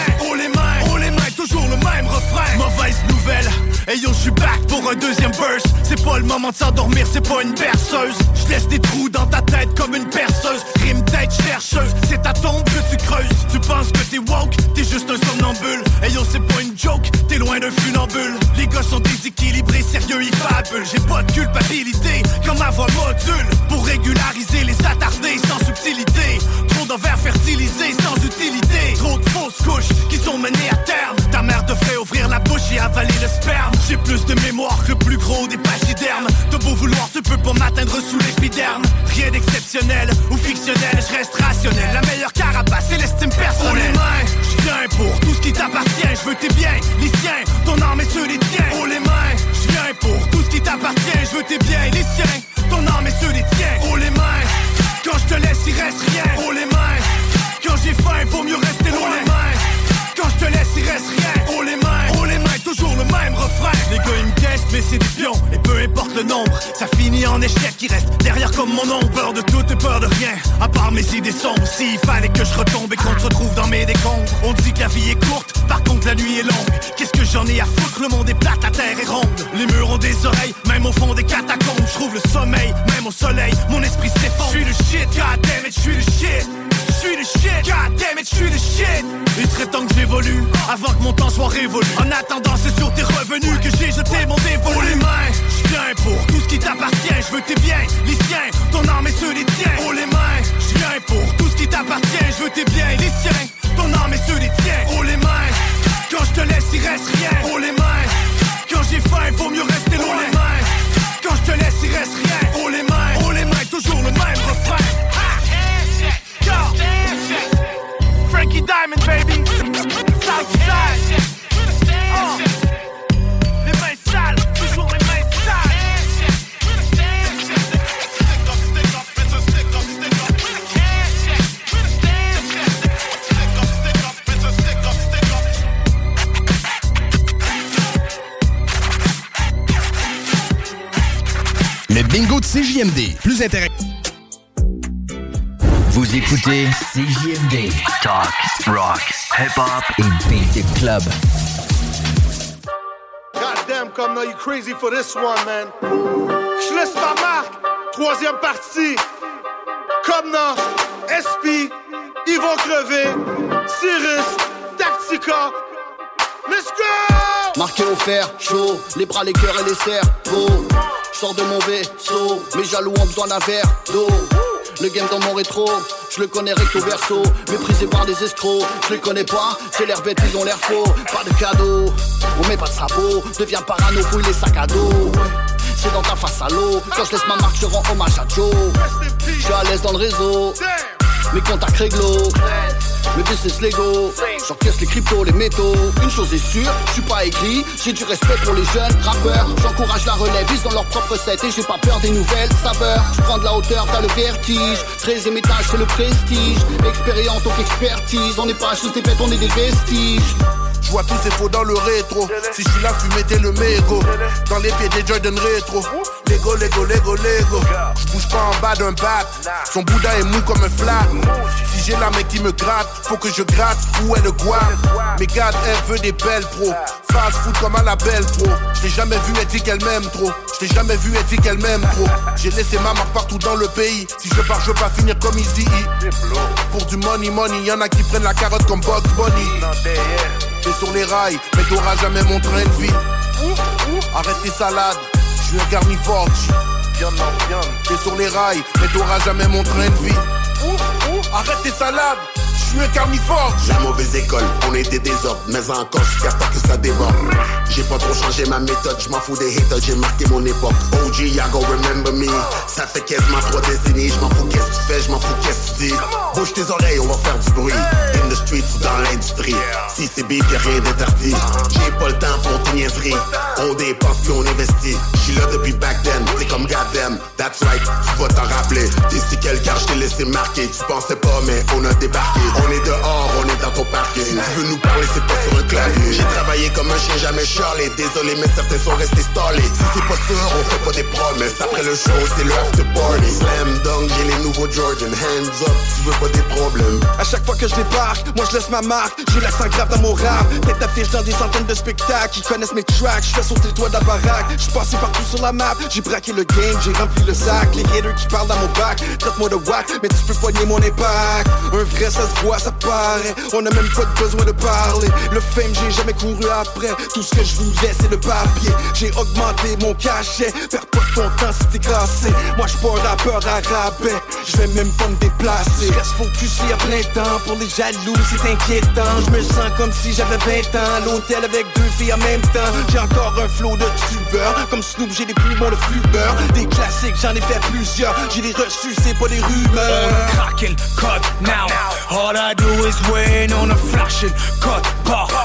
Speaker 32: Nouvelle Hey yo, je suis back pour un deuxième verse. C'est pas le moment de s'endormir, c'est pas une berceuse. Je laisse des trous dans ta tête comme une perceuse. Rime tête chercheuse, c'est ta tombe que tu creuses. Tu penses que t'es woke, t'es juste un somnambule. Hey yo, c'est pas une joke, t'es loin d'un funambule. Les gars sont déséquilibrés, sérieux, ils fabulent. J'ai pas de culpabilité quand ma voix module. Pour régulariser les attardés sans subtilité. Trop d'envers fertilisés sans utilité. Trop de fausses couches qui sont menées à terme. Ta mère devrait ouvrir la bouche et avaler le sperme. J'ai plus de mémoire que le plus gros des pachydermes. De beau vouloir, tu peux pas m'atteindre sous l'épiderme. Rien d'exceptionnel ou fictionnel, je reste rationnel. La meilleure carapace, c'est l'estime personnelle. Oh les mains, je viens pour tout ce qui t'appartient. Je veux tes biens, les siens, ton âme et ceux des tiens. Oh les mains, je viens pour tout ce qui t'appartient. Je veux tes biens, les siens, ton âme et ceux des tiens. Quand je te laisse, il reste rien. Oh les mains, quand j'ai faim, il vaut mieux rester loin. Oh les mains, quand je te laisse, il reste rien. Oh les mains, oh les mains, toujours le même refrain. Les gars, ils me mais c'est des pions. Et peu importe le nombre, ça finit en échec qui reste derrière comme mon ombre. Peur de tout et peur de rien, à part mes idées sombres. S'il fallait que je retombe et qu'on se retrouve dans mes décombres. On dit que la vie est courte, par contre la nuit est longue. Qu'est-ce que j'en ai à foutre, le monde est plat, la terre est ronde. Les murs ont des oreilles, même au fond des catacombes. Je trouve le sommeil, même au soleil, mon esprit s'effondre. Je suis le shit, god damn it, je suis le shit. Je suis le shit, god damn it, je suis le shit. Il serait temps que j'évolue, avant que mon temps soit révolu. En attendant, c'est sur tes revenus que j'ai jeté mon Oh les mains, je viens pour tout ce qui t'appartient. Je veux tes biens, les siens, ton âme et ceux des tiens. Oh les mains, je viens pour tout ce qui t'appartient. Je veux tes biens, les
Speaker 6: CJMD. Plus intéressant.
Speaker 33: Vous écoutez CJMD. Talk, rock, hip-hop et beat the club.
Speaker 4: Goddamn, comme now you crazy for this one, man. Je laisse ma marque. Troisième partie. Comme non, SP, ils vont crever. Cyrus, Tactica. Let's go!
Speaker 34: Marqué au fer, chaud, les bras, les cœurs et les cerveaux. Sors de mon vaisseau, mes jaloux ont besoin d'un verre d'eau. Le game dans mon rétro, je le connais recto verso. Méprisé par des escrocs, je les connais pas, c'est l'air bête, ils ont l'air faux. Pas de cadeau, on met pas de sabot. Deviens parano, fouille les sacs à dos. C'est dans ta face à l'eau, quand je laisse ma marque, je rends hommage à Joe. Je suis à l'aise dans le réseau, mes contacts réglo. Mes business Lego, j'encaisse les cryptos, les métaux. Une chose est sûre, je suis pas écrit, j'ai du respect pour les jeunes rappeurs. J'encourage la relève, ils ont leur propre set et j'ai pas peur des nouvelles saveurs. Je prends de la hauteur, t'as le vertige. 13 étage, c'est le prestige. Expérience, donc expertise. On n'est pas juste des bêtes, on est des vestiges.
Speaker 4: Je vois tous ces faux dans le rétro. Si je suis là, fumer t'es le mégot. Dans les pieds des Jordan rétro. Lego, Lego, Lego, Lego. Je bouge pas en bas d'un bat. Son boudin est mou comme un flat. Si j'ai la mec qui me gratte, faut que je gratte. Où est le guam? Mais garde, elle veut des belles pros. Fast food comme à la belle pro. Je jamais vu, elle dit qu'elle m'aime trop. Je jamais vu, elle dit qu'elle m'aime trop. J'ai laissé ma marque partout dans le pays. Si je pars, je veux pas finir comme Easy. Pour du money, money, y'en a qui prennent la carotte comme Bugs Bunny. T'es sur les rails, mais t'auras jamais mon train de vie.
Speaker 35: Arrête tes salades, je suis un carnivore.
Speaker 36: Bien, bien.
Speaker 35: T'es sur les rails, mais t'auras jamais mon train de vie. Arrête tes salades, je suis un carnivore.
Speaker 16: La mauvaise école, on était des ordres, mais encore jusqu'à temps que ça déborde. J'ai pas trop changé ma méthode, je m'en fous des haters, j'ai marqué mon époque. OG, y'all go remember me. Ça fait quasiment trois décennies, je m'en fous qu'est-ce que tu fais, je m'en fous qu'est-ce que tu dis? Bouge tes oreilles, on va faire du bruit. In the street ou dans l'industrie. Si c'est big, y'a rien d'interdit. J'ai pas le temps pour tes niaiseries. On dépense puis on investit. J'suis là depuis back then, t'es comme goddamn. That's right, tu vas t'en rappeler. D'ici quel car je t'ai laissé marquer. Tu pensais pas, mais on a débarqué. On est dehors, on est dans ton parking. Tu veux nous parler, c'est pas sur un clavier. J'ai travaillé comme un chien, jamais charlé. Désolé, mais certains sont restés stallés. Si c'est pas sûr, on fait pas des promesses. Après le show, c'est le after party. Slam dunk, j'ai les nouveaux Jordan. Hands up, tu veux pas des problèmes.
Speaker 35: À chaque fois que je débarque, moi je laisse ma marque. J'ai l'accent grave dans mon rap. Tête d'affiche dans des centaines de spectacles. Ils connaissent mes tracks. Je fais sauter le toit de la baraque. Je passé partout sur la map. J'ai braqué le game, j'ai rempli le sac. Les haters qui parlent dans mon bac. Traite-moi de whack, mais tu peux poigner mon impact. Un vrai, ça se voit, ça paraît. On a même pas besoin de parler. Le fame, j'ai jamais couru après. Tout ce que je voulais, c'est le papier. J'ai augmenté mon cachet. Perds pas ton temps si t'es. Moi, je pas rappeur à rabais. Je vais même pas me déplacer. Reste focus à plein temps. Pour les jaloux, c'est inquiétant. Je me sens comme si j'avais 20 ans. L'hôtel avec deux filles en même temps. J'ai encore un flow de tubeur. Comme Snoop, j'ai des poumons de flubeur. Des classiques, j'en ai fait plusieurs. J'ai les reçus, c'est pas des rumeurs.
Speaker 37: On code now. All I do is win on a code.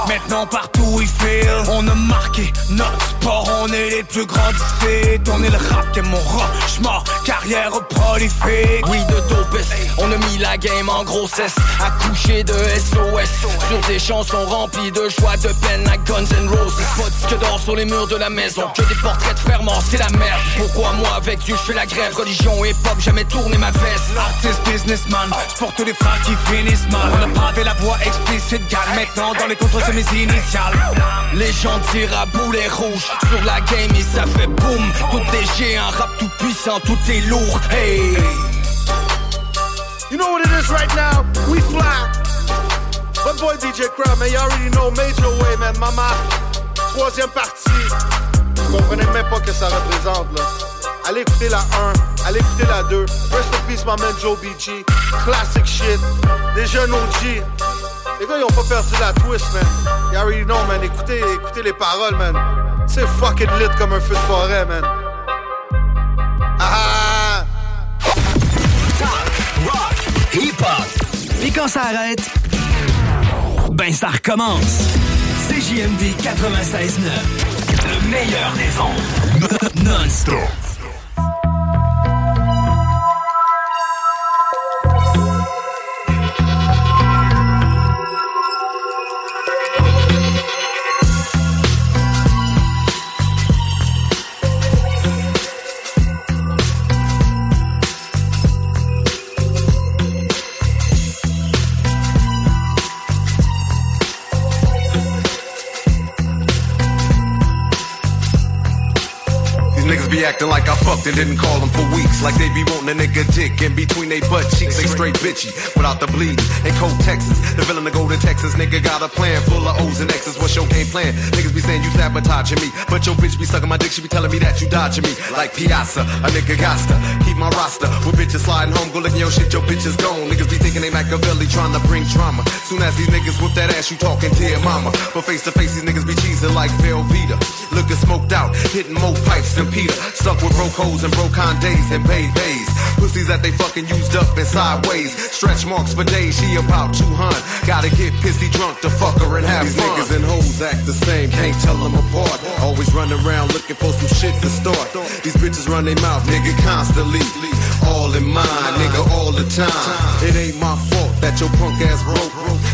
Speaker 37: Maintenant partout il feel. On a marqué notre sport. On est les plus grands du On est le rap qui est mon rochement. Carrière prolifique.
Speaker 38: Oui, de dopes, on a mis la game en grossesse. Accouché de SOS. Sur des chansons remplies de joie, de peine à Guns N' Roses. Pas que d'or sur les murs de la maison. Que des portraits de ferments, c'est la merde. Pourquoi moi avec Dieu je fais la grève? Religion et pop, jamais tourné ma veste.
Speaker 37: Artist businessman, sport tous les frères qui finissent mal. On a bravé la voix explicite, gal. Maintenant dans les contrôles c'est mes initiales.
Speaker 38: Les gens tirent à boulet rouge sur la game et ça fait boum. Tout est géant, rap tout puissant, tout est lourd. Hey!
Speaker 39: You know what it is right now? We fly. My boy DJ Crowd, man, you already know Major Way, man. Mama, troisième partie. Vous comprenez même pas que ça représente, là. Allez écouter la 1, allez écouter la 2. Rest in peace, my man Joe BG. Classic shit. Des jeunes OG. Les gars, ils ont pas perdu la twist, man. You already know, man. Écoutez, écoutez les paroles, man. C'est fucking lit comme un feu de forêt, man. Ah!
Speaker 6: Rock, hip-hop. Puis quand ça arrête, ben ça recommence. CJMD 96.9. Le meilleur des ondes. Non-stop.
Speaker 40: Be acting like I fucked and didn't call them for weeks. Like they be wanting a nigga dick in between they butt cheeks. They straight bitchy without the bleed. In cold Texas, the villain to go to Texas. Nigga got a plan full of O's and X's. What's your game plan? Niggas be saying you sabotaging me. But your bitch be sucking my dick. She be telling me that you dodging me. Like Piazza, a nigga gotta keep my roster. With bitches sliding home, go licking your shit, your bitch is gone. Niggas be thinking they Machiavelli trying to bring drama. Soon as these niggas whip that ass, you talking dear mama. But face to face, these niggas be cheesing like Velveeta. Looking smoked out, hitting more pipes than Peter. Stuck with broke hoes and broke days and paid days. Pussies that they fucking used up and sideways. Stretch marks for days, she about 200. Gotta get pissy drunk to fuck her and have
Speaker 41: These
Speaker 40: fun.
Speaker 41: niggas and hoes act the same, can't tell them apart. Always running around looking for some shit to start. These bitches run their mouth, nigga, constantly. All in mine, nigga, all the time. It ain't my fault that your punk ass broke.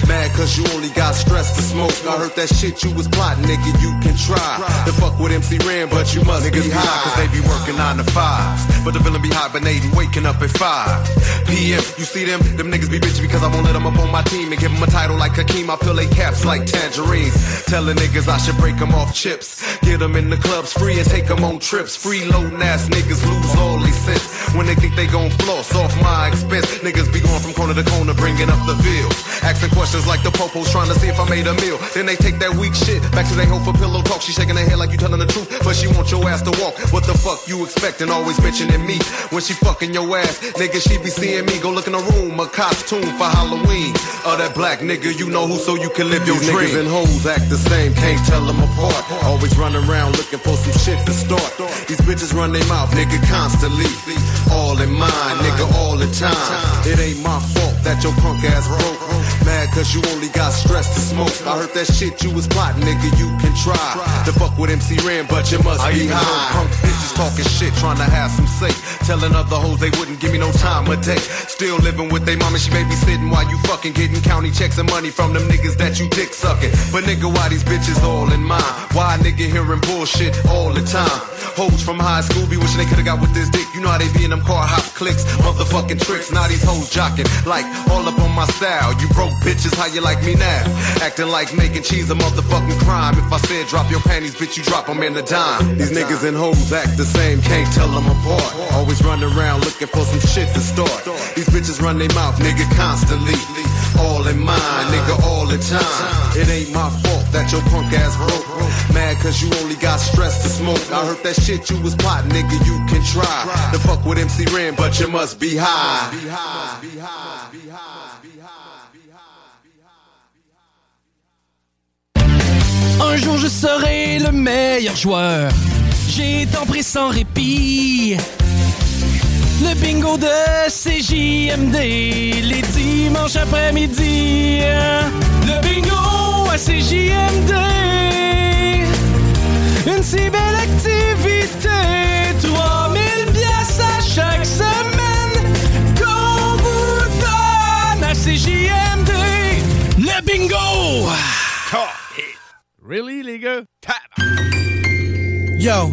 Speaker 41: Mad cause you only got stress to smoke. I heard that shit you was plotting, nigga, you can try. To fuck with MC Ren, but you must be high.
Speaker 40: They be working nine to fives. But the villain be hibernating, waking up at 5 p.m. You see them? Them niggas be bitchy because I won't let them up on my team and give them a title like Hakeem. I peel they caps like tangerines. Telling niggas I should break them off chips. Get them in the clubs free and take them on trips. Free loading ass niggas lose all they sense when they think they gon' floss off my expense. Niggas be going from corner to corner bringing up the bill. Asking questions like the popos trying to see if I made a meal. Then they take that weak shit back to they hoe for pillow talk. She shaking her head like you telling the truth, but she want your ass to walk. What the fuck you expecting? Always mentioning me when she fucking your ass. Nigga, she be seeing me. Go look in the room, a costume for Halloween. Oh, that black nigga, you know who, so you can live your These dream. niggas and hoes act the same, can't tell them apart. Always running around looking for some shit to start. These bitches run their mouth, nigga, constantly. All in mine, nigga, all the time. It ain't my fault that your punk ass broke. Mad cause you only got stress to smoke. I heard that shit you was plotting, nigga, you can try. To fuck with MC Ren, but you must I be high. Bitches talking shit, trying to have some say. Telling other hoes they wouldn't give me no time of day. Still living with they mama, she babysitting while you fucking getting county checks and money from them niggas that you dick sucking. But nigga, why these bitches all in mine? Why nigga hearing bullshit all the time? Hoes from high school be wishing they could've got with this dick. You know how they be in them car hop clicks, motherfucking tricks. Now these hoes jocking like all up on my style. You broke bitches, how you like me now? Acting like making cheese a motherfucking crime. If I said drop your panties, bitch, you drop them in the dime. These niggas and hoes act the same, can't tell them apart. Always running around looking for some shit to start. These bitches run their mouth, nigga, constantly. All in mine, nigga, all the time. It ain't my fault that your punk ass broke. Mad cause you only got stress to smoke. I heard that shit you was plotting, nigga, you can try. To fuck with MC Ren, but you must be high.
Speaker 42: Un jour je serai le meilleur joueur. J'ai tant pris sans répit. Le bingo de CJMD, les dimanches après-midi. Le bingo à CJMD. Une si belle activité.
Speaker 11: Really, les gars?
Speaker 32: Yo,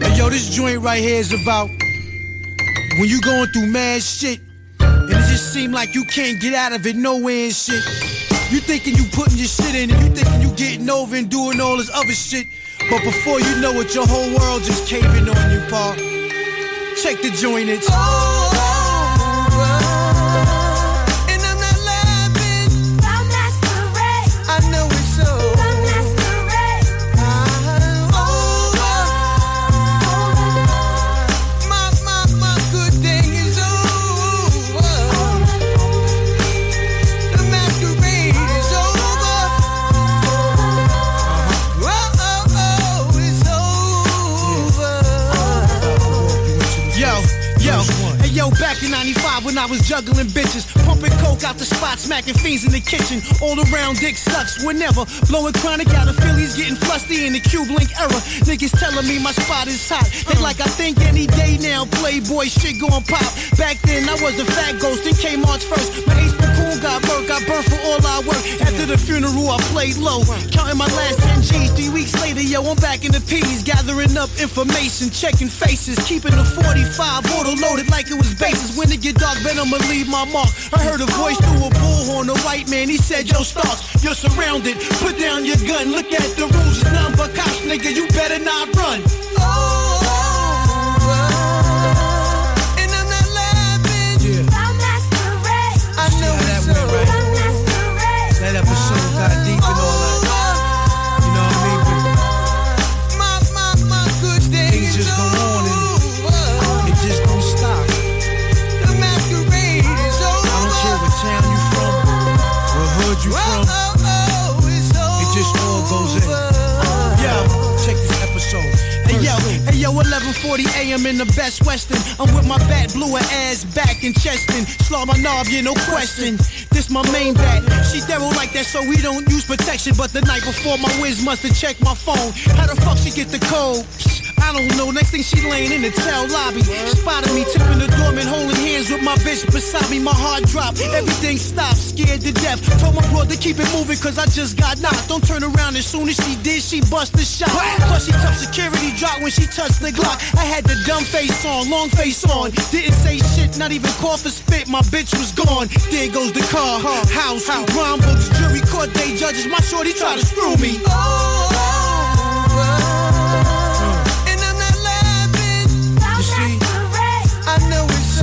Speaker 32: hey, yo, this joint right here is about when you going through mad shit and it just seem like you can't get out of it nowhere and shit. You thinking you putting your shit in and you thinking you getting over and doing all this other shit, but before you know it, your whole world just caving on you, pa. Check the joint, it's
Speaker 43: I
Speaker 32: was juggling bitches, pumping coke out the spot, smacking fiends in the kitchen. All around dick sucks, whenever. Blowing chronic out of Phillies, getting flusty in the cube link era. Niggas telling me my spot is hot. They like I think any day now, playboy shit going pop. Back then I was the fat ghost, in came March 1st. After the funeral, I played low, counting my last 10 G's. Three weeks later, yo, I'm back in the P's, gathering up information, checking faces, keeping the 45 auto loaded like it was bases. When it get dark, then I'ma leave my mark. I heard a voice through a bullhorn, a white man. He said, Yo, Starks, you're surrounded. Put down your gun. Look at the rules. It's cops, nigga. You better not run.
Speaker 43: And
Speaker 32: 7:40 a.m. in the best western. I'm with my bat blue, her ass back and chestin'. Slaw my knob, yeah, no question. This my main bat. She devil like that, so we don't use protection. But the night before, my whiz must have checked my phone. How the fuck she get the code? I don't know. Next thing she laying in the tail lobby. Spotted me tipping the doorman, holding hands with my bitch beside me. My heart dropped. Everything stopped. Scared to death. Told my bro to keep it moving, cause I just got knocked. Don't turn around. As soon as she did, she bust the shot. Plus she tough security dropped when she touched the Glock. I had the dumb face on, long face on. Didn't say shit, not even cough or spit. My bitch was gone. There goes the car, house, rhyme books, jury court, day judges. My shorty tried to screw me. You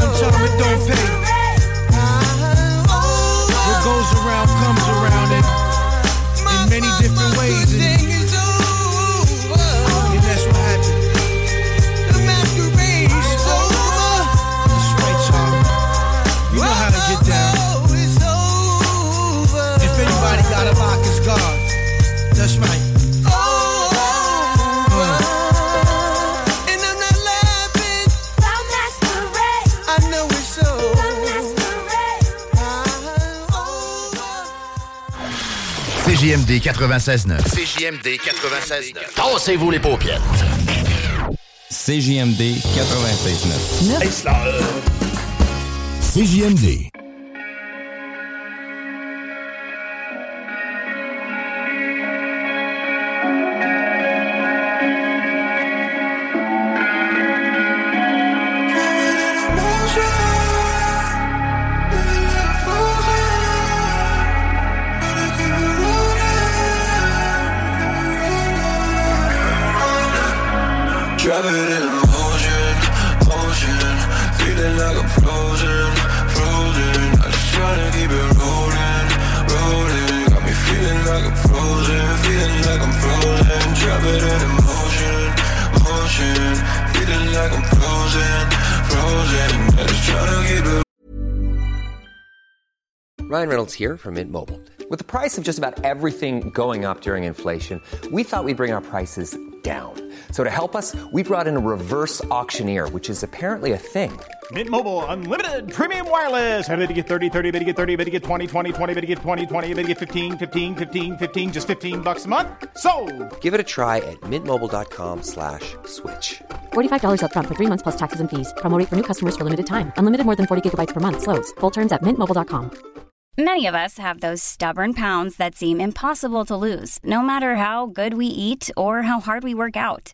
Speaker 13: know it's
Speaker 32: sometimes it don't pay. What goes around comes around in, in many different ways. And, and that's what happened. That's right, y'all. You know how to get down. If anybody got a lock, it's God. That's right.
Speaker 6: CJMD 96.9.
Speaker 44: CJMD 96.9.
Speaker 6: Tassez-vous les paupières.
Speaker 10: CJMD 96.9.
Speaker 6: CJMD.
Speaker 13: It in motion, motion. Feeling like I'm frozen, frozen. I just tryna keep it rolling, rolling. Got me feeling like I'm frozen, feeling like I'm frozen. It in motion, motion. Feeling like I'm frozen, frozen. I just tryna keep it
Speaker 45: Ryan Reynolds here from Mint Mobile. With the price of just about everything going up during inflation, we thought we'd bring our prices down. So to help us, we brought in a reverse auctioneer, which is apparently a thing.
Speaker 46: Mint Mobile unlimited premium wireless. Ready to get 30, 30, bit to get 30, bit to get 20, 20, 20, bit to get 20, 20, bit to get 15, 15, 15, 15 just 15 bucks a month. So,
Speaker 45: Give it a try at mintmobile.com slash switch.
Speaker 47: $45 upfront for three months plus taxes and fees. Promo rate for new customers for limited time. Unlimited more than 40 gigabytes per month. Slows. Full terms at mintmobile.com.
Speaker 48: Many of us have those stubborn pounds that seem impossible to lose, no matter how good we eat or how hard we work out.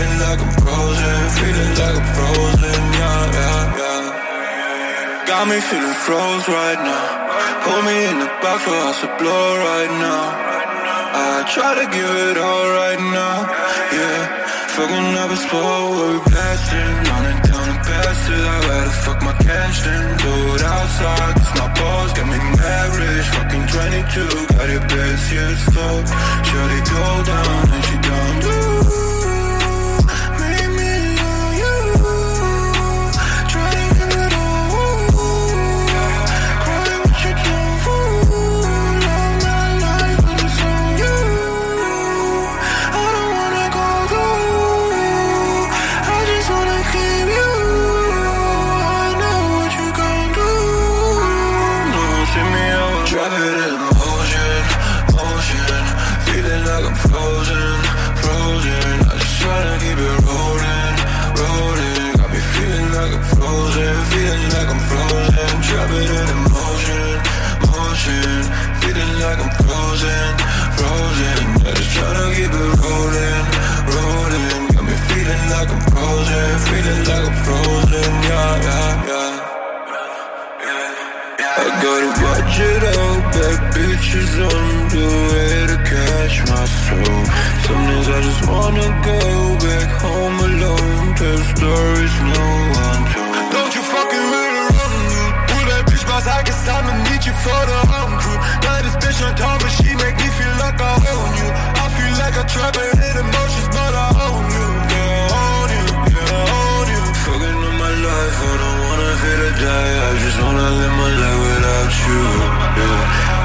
Speaker 13: Feeling like I'm frozen, feeling like I'm frozen, yeah, yeah, yeah. Got me feeling froze right now. Put me in the box for us to blow right now. I try to give it all right now, yeah. Fucking up a spot where we blasting, running down the passes. I gotta fuck my cash then do it outside. Cause my balls got me mad rich, fucking 22. Got it best, it's slow. Shorty go down and she down. Ooh, feeling like I'm frozen. Yeah, yeah, yeah. I gotta watch it out, bad bitches on the way to catch my soul. Some days I just wanna go back home alone. Tell stories no one told. Don't you fucking really run you? Pull that bitch boss, I guess I'ma need you for the home crew. Now this bitch on top, but she make me feel like I own you. I feel like I trap and hit emotions, but I own you. Life, I don't wanna feel to die. I just wanna live my life without you. Yeah.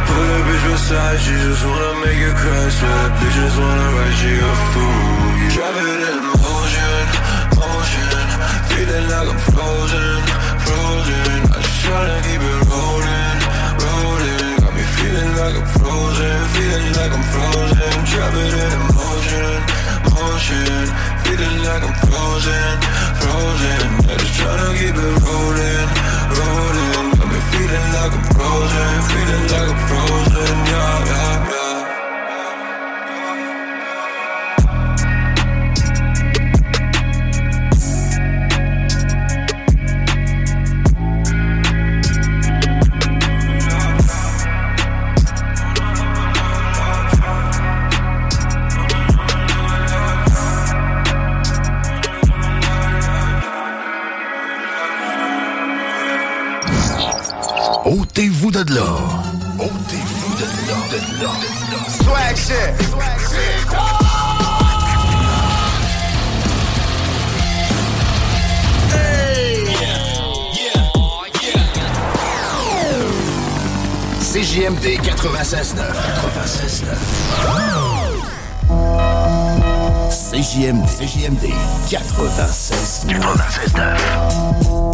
Speaker 13: Pull that bitch beside, she just wanna make you cry. So that bitch just wanna write you a fool. Yeah. Drop it in motion, motion. Feeling like I'm frozen, frozen. I just tryna keep it rolling, rolling. Got me feeling like I'm frozen, feeling like I'm frozen. Drop it in emotion, motion. Feeling like I'm frozen, frozen. I just tryna keep it rolling, rolling. Got me feeling like I'm frozen, feeling like I'm frozen. Yeah, yeah, yeah.
Speaker 6: Ôtez-vous de là. Ôtez-vous de là, de là, de là.
Speaker 8: Swag shit.
Speaker 6: CJMD 96.9. 96.9. CJMD. CJMD 96.9. 96.9.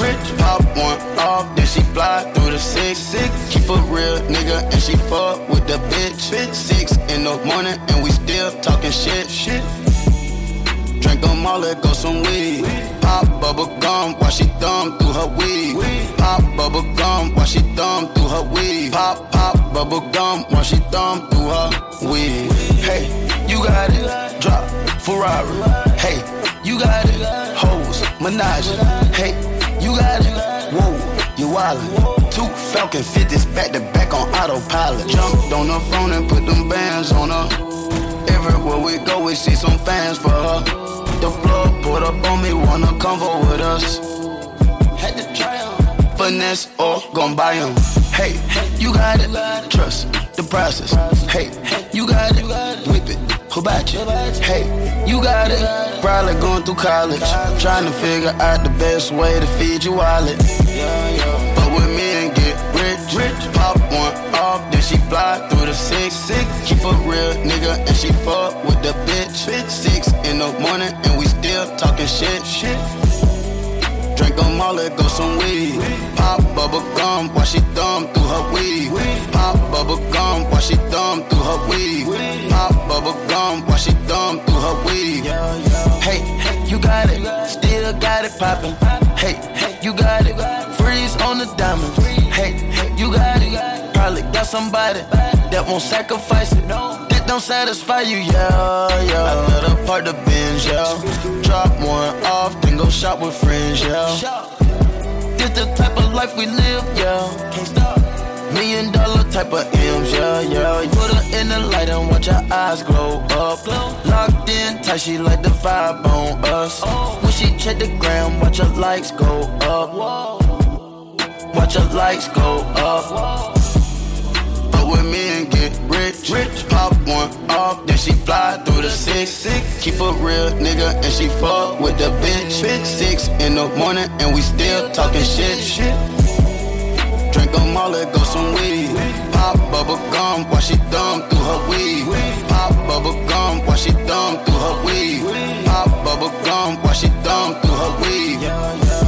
Speaker 8: rich. Pop one off, then she fly through the six. six. Keep a real nigga and she fuck with the bitch. bitch. Six in the morning and we still talking shit. shit. Drink them all, let go some weed. Pop bubble gum while she thumb through her weed. Pop bubble gum while she thumb through her weed. Pop, pop bubble gum while she thumb through her weed. Hey, you got it. Drop Ferrari. Hey, you got it. Hose, Menage. Hey, you got it. Whoa, you wildin'. Two Falcon 50s back to back on autopilot. Jumped on her phone and put them bands on her. Everywhere we go, we see some fans for her. The plug put up on me, wanna come convo with us. Had to try 'em. Finesse or gon' buy. Hey, you got it. Trust the process. Hey, you got it. Whip it. You? Hey, you got it. Probably going through college. Trying to figure out the best way to feed your wallet. But with me and get rich. rich. Pop one off, then she fly through the six. six. Keep a real nigga and she fuck with the bitch. Six in the morning and we still talking shit. shit. Drink them go some weed. Pop bubble gum while she thumb through her weed. Pop bubble gum while she thumb through her weed. Pop bubble gum while she thumb through her weed. Hey, you got it, still got it poppin'. Hey, hey, you got it, freeze on the diamonds. Hey, you got it, probably got somebody that won't sacrifice it. That don't satisfy you, yeah, yeah. I let her part the binge, yeah. Drop one off, then go shop with friends, yeah. This the type of life we live, yeah. Can't stop. Million dollar type of M's, yeah, yeah. Put her in the light and watch her eyes glow up. Locked in tight, she like the vibe on us. When she check the gram, watch her likes go up. Watch her likes go up. But with me and get rich. rich. Pop one off, then she fly through the six. six. Keep a real nigga and she fuck with the bitch. bitch. Six in the morning and we still talking shit. shit. Drink all, let go some weed. Pop bubble gum while she thumb through her weed. Pop bubble gum while she thumb through her weed. Pop bubble gum while she thumb through her weed.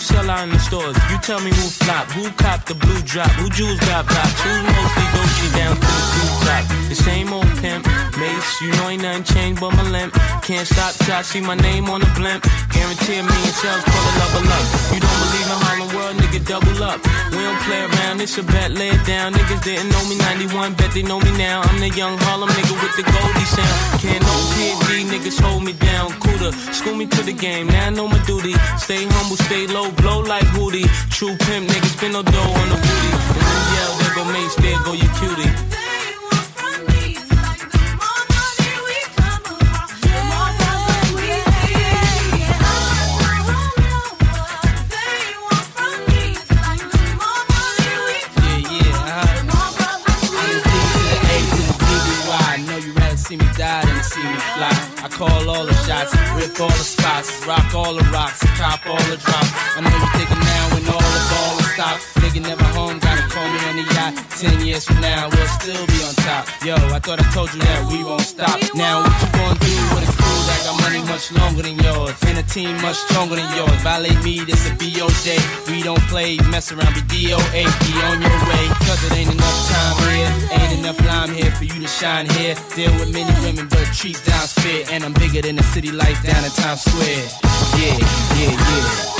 Speaker 49: Sell out in the stores? You tell me who flop, who cop the blue drop, who jewels got blocks, who mostly Dolce down to the blue top. The same old pimp, mace, you know ain't nothing changed but my limp. Can't stop till I see my name on the blimp. Guarantee a million sales, pull a level up. You don't believe in Harlem World, nigga, double up. We don't play around, it's a bet, lay it down. Niggas didn't know me 91, bet they know me now. I'm the young Harlem nigga with the Goldie sound. Can't no PD, niggas hold me down. Cooler, school me to the game, now I know my duty. Stay humble, stay low, blow like Hootie. True pimp, niggas spin no dough on the booty. And then yell, there go Mace, there go you cutie.
Speaker 50: see me fly. I call all the shots, rip all the spots, rock all the rocks, cop all the drops. I know you thinking now when all the ball is stopped. Nigga never home, gotta call me on the yacht. Ten years from now, we'll still be on top. Yo, I thought I told you that we won't stop. Now what you gonna do when it's? Got money much longer than yours, and a team much stronger than yours. Violate me, this a BOJ. We don't play, mess around, be DOA. Be on your way, cause it ain't enough time here. Ain't enough lime here for you to shine here. Deal with many women, but treat down's fair. And I'm bigger than the city lights down in Times Square. Yeah, yeah, yeah.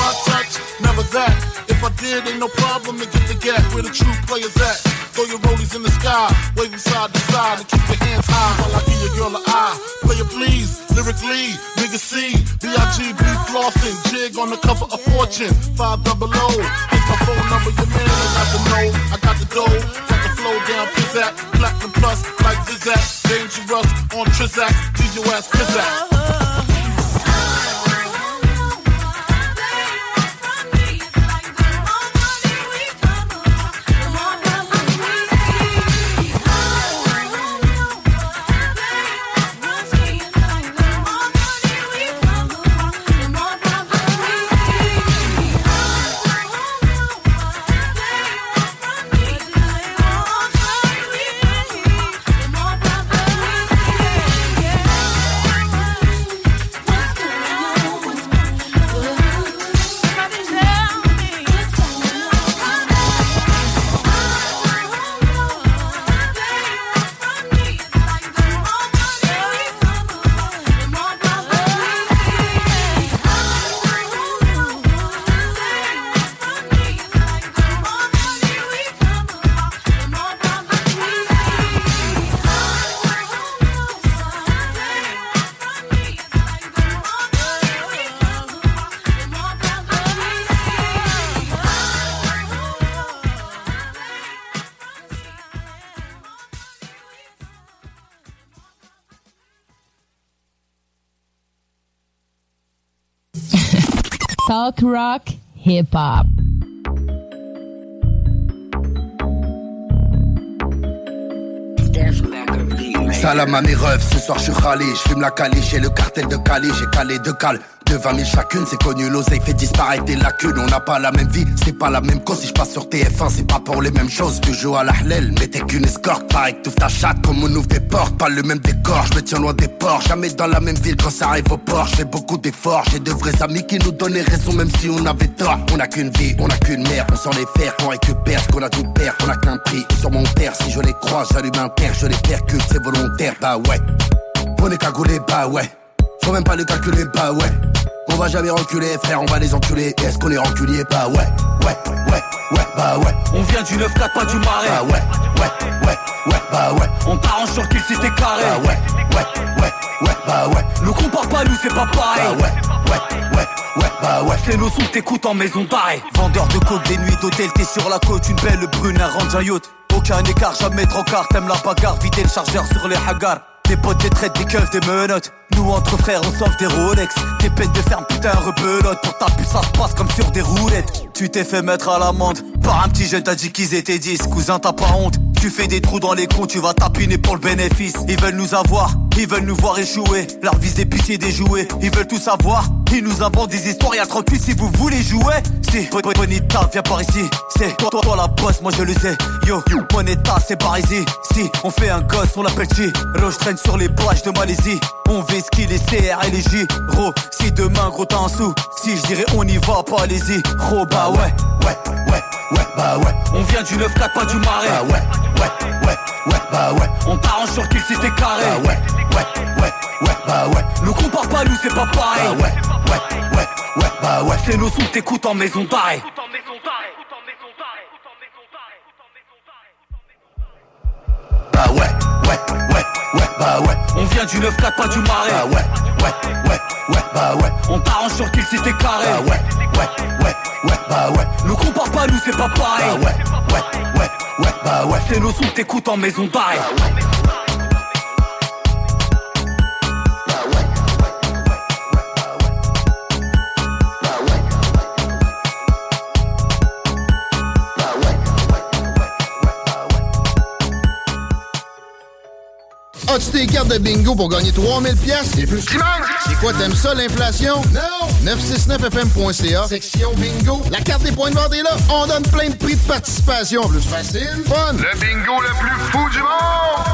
Speaker 4: my touch, never that. If I did, ain't no problem to get the gap where the true players at. Throw your rollies in the sky, them side to side, and keep your hands high while I give your girl an eye. Player please, lyrically, nigga C, B-I-G-B flossing, jig on the cover of Fortune, five double O. Here's my phone number, your man, I got the know, I got the dough, got the flow down, pizzat, platinum plus, like Zizak, dangerous on Trizak, leave your ass.
Speaker 10: Rock, hip hop.
Speaker 34: Salam à mes rêves, ce soir je suis râlé, je fume la cali, j'ai le cartel de Cali, j'ai calé de cales de 20 000 chacune, c'est connu, l'oseille fait disparaître des lacunes. On n'a pas la même vie, c'est pas la même cause. Si je passe sur TF1, c'est pas pour les mêmes choses. Tu joues à la hlel, mais t'es qu'une escorte. Pareil que ta chatte, comme on ouvre des portes. Pas le même décor, je me tiens loin des ports. Jamais dans la même ville quand ça arrive au port. Je fais beaucoup d'efforts, j'ai de vrais amis qui nous donnaient raison, même si on avait tort. On a qu'une vie, on a qu'une mère, on s'en les faire, on récupère ce qu'on a tout perdre. On a qu'un prix sur mon père. Si je les croise, j'allume un père, je les percute, c'est volontaire, bah ouais. On est cagoulé, bah ouais. Faut même pas le calculer, bah ouais. On va jamais reculer, frère, on va les enculer. Est-ce qu'on est reculier Bah ouais, ouais, ouais, ouais, bah ouais.
Speaker 38: On vient du 9-4, pas du marais.
Speaker 34: Bah ouais, ouais, ouais, ouais, bah ouais.
Speaker 38: On t'arrange sur qu'il c'était carré.
Speaker 34: Bah ouais, ouais, ouais, ouais, bah ouais.
Speaker 38: Le compare pas nous, c'est pas pareil.
Speaker 34: Bah ouais, ouais, ouais, ouais,
Speaker 51: bah ouais. C'est nos sons t'écoutes en maison d'arrêt. Vendeur de côte des nuits d'hôtel, t'es sur la côte, une belle brune, un range, un yacht. Aucun écart, jamais trop car t'aimes la bagarre, vider le chargeur sur les hagars. Des potes, des traites, des keufs, des menottes. Nous entre frères, on sauve des Rolex. Des peines de ferme, putain, rebelote. Pour ta puce, ça se passe comme sur des roulettes. Tu t'es fait mettre à l'amende. Par un petit jeune, t'as dit qu'ils étaient 10. Cousin, t'as pas honte. Tu fais des trous dans les comptes, tu vas tapiner pour le bénéfice. Ils veulent nous avoir, ils veulent nous voir échouer. Leur vise des pitiés déjoués. Ils veulent tout savoir. Ils nous inventent des histoires, y'a tranquille si vous voulez jouer. Si, Bonita, viens par ici. C'est toi, toi, toi la bosse, moi je le sais. Yo, Bonita, c'est par ici. Si, on fait un gosse, on l'appelle Chi. Roche traîne sur les plages de Malaisie. On vise les CR et les J. Ro, si demain gros t'as un sou. Si je dirais on y va, pas allez-y. Ro, bah ouais, ouais, ouais, ouais, bah ouais. On vient du 9-4, pas du marais. Bah ouais, ouais, ouais, ouais, bah ouais. On t'arrange sur qu'il c'était carré. Bah ouais, ouais, ouais, ouais, bah ouais. Nous compare pas, nous c'est pas pareil. Bah ouais, ouais, ouais, ouais, bah ouais. C'est nos sons t'écoutes en maison d'arrêt. Bah ouais, ouais, bah ouais. On vient du 9-4, pas du marais. Bah ouais, ouais, ouais, ouais, bah ouais. On t'arrange sur qu'il c'était carré. Bah ouais, ouais, ouais, ouais, bah ouais. Nous compare pas, nous c'est pas pareil. Bah ouais, ouais, ouais, ouais, bah ouais. C'est nos sons t'écoutes en maison d'arrêt.
Speaker 52: As-tu tes cartes de bingo pour gagner 3000 pièces et plus? C'est quoi, t'aimes ça, l'inflation? Non! 969fm.ca, section bingo. La carte des points de vente est là. On donne plein de prix de participation. Plus facile, fun.
Speaker 53: Le bingo le plus fou du monde!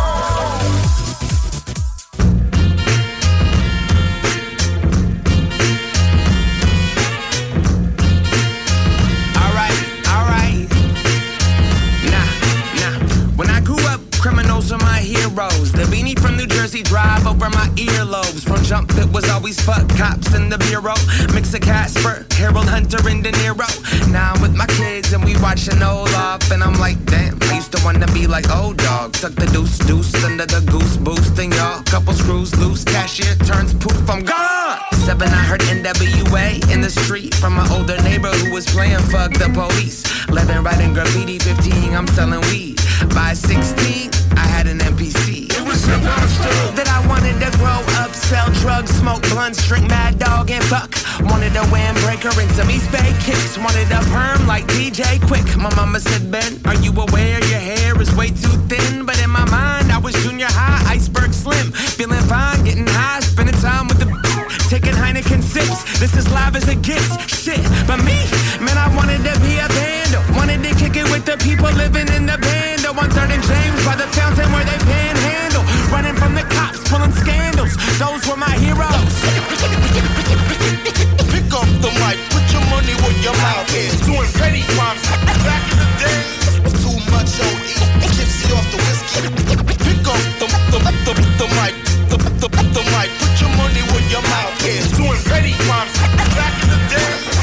Speaker 3: Jersey drive over my earlobes. From jump, it was always fuck cops in the bureau. Mix of Casper, Harold Hunter, and De Niro. Now I'm with my kids and we watching Olaf, and I'm like, damn. I used to wanna be like old dog. Tuck the deuce deuce under the goose boost, and y'all couple screws loose. Cashier turns poof, I'm gone. Seven, I heard NWA in the street from my older neighbor who was playing fuck the police. 11, writing graffiti. 15, I'm selling weed. By 16, I had an MPC. That I wanted to grow up, sell drugs, smoke blunts, drink mad dog, and fuck. Wanted a windbreaker and some East Bay kicks. Wanted a perm like DJ Quik. My mama said, Ben, are you aware your hair is way too thin? But in my mind, I was junior high, iceberg slim. Feeling fine, getting high, spending time with the. Taking Heineken sips, this is live as it gets. Shit, but me, man, I wanted to be a band. Wanted to kick it with the people living in the band. On third and James by the fountain where they panhandle. Those were my heroes.
Speaker 15: Pick up the mic, put your money where your mouth is. Doing petty crimes back in the days. Too much OE, tipsy off the whiskey. Pick up the, the, the, the mic, the, the, the mic, put your money where your mouth is. Doing petty crimes back in the days.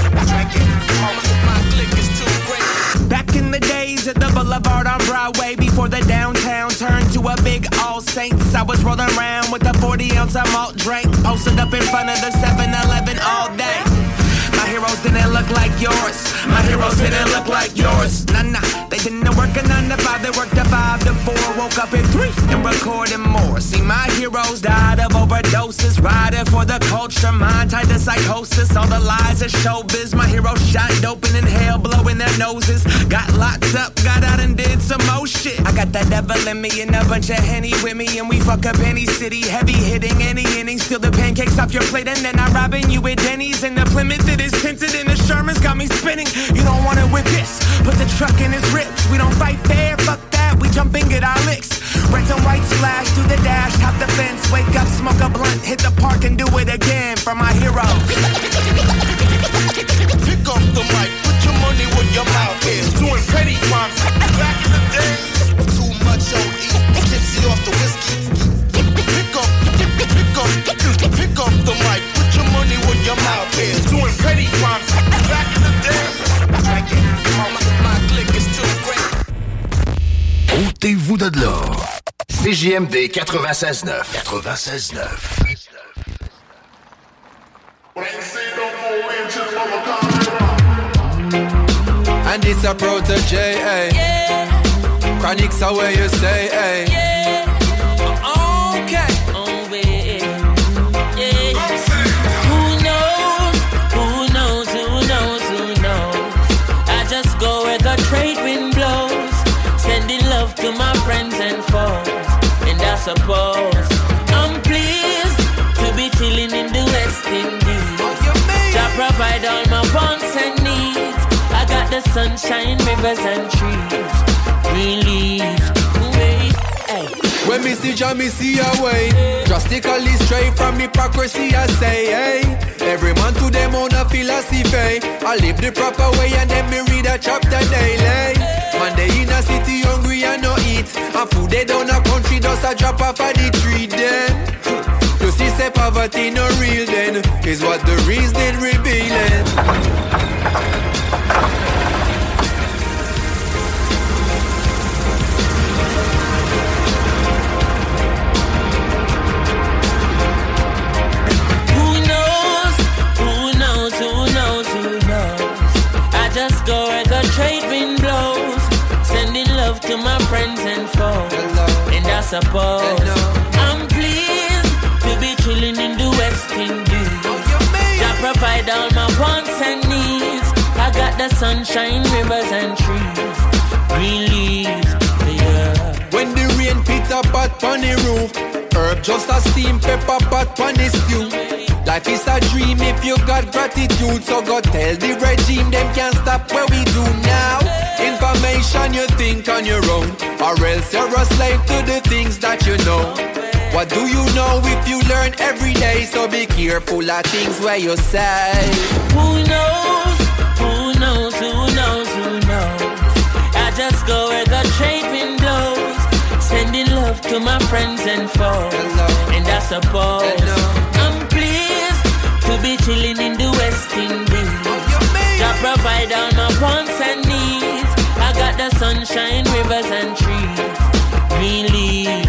Speaker 3: My clique is too great. Back in the days at the Boulevard on Broadway, before the downtown turned to a big All Saints, I was rolling around with a 40 ounce of malt drink, posted up in front of the 7-Eleven all day. My heroes didn't look like yours. My heroes didn't look like yours. Nah, nah, they didn't work a 9 to 5, they worked a 5 to 4. Woke up at 3 and recording more. See, my heroes died of overdoses, riding for the culture, mind tied to psychosis. All the lies of showbiz. My heroes shot dope and inhale, blowing their noses. Got locked up, got out and did some more shit. I got that devil in me and a bunch of henny with me, and we fuck up any city. Heavy hitting any inning, steal the pancakes off your plate, and then I'm robbing you at Denny's. And the Plymouth that is tinted, and the Sherman's got me spinning. You don't want it with this. Put the truck in his We don't fight fair, fuck that. We jump and get our licks. Red and white splash through the dash, hop the fence, wake up, smoke a blunt, hit the park and do it again for my heroes.
Speaker 15: Pick up the mic, put your money where your mouth is. Doing petty crimes back in the days. Too much OE, tipsy off the whiskey. Pick up, pick up, pick up the mic, put your money where your mouth is. Doing petty crimes
Speaker 6: sortez-vous de. CJMD 96.9. 96.9.
Speaker 54: And it's a protege,
Speaker 13: suppose I'm pleased to be chilling in the West Indies. I provide all my wants and needs. I got the sunshine, rivers and trees. Leaves, wait, hey.
Speaker 54: When me see Jah, me see a way. Drastically straight from hypocrisy, I say, hey. Every man to them own a philosophy. I live the proper way and then me read a chapter daily. Man, they in a city hungry and no eat. And food they down a country, just a drop off of the tree then. To see say poverty no real then Is what the reason
Speaker 13: to my friends and foes. And I suppose I'm pleased to be chilling in the West Indies. I provide all my wants and needs. I got the sunshine, rivers and trees. Green leaves, yeah.
Speaker 54: When the rain pit a pot on the roof Herb just a steam pepper pot on the stew Life is a dream if you got gratitude So go tell the regime them can't stop what we do now Information you think on your own Or else you're a slave to the things that you know What do you know if you learn every day So be careful of things where you say
Speaker 13: Who knows? Who knows? Who knows? Who knows? I just go where the trade wind blows. Sending love to my friends and foes. And I suppose I'm pleased to be chilling in the West Indies. I provide all my wants and needs. I got the sunshine, rivers and trees. Green leaves.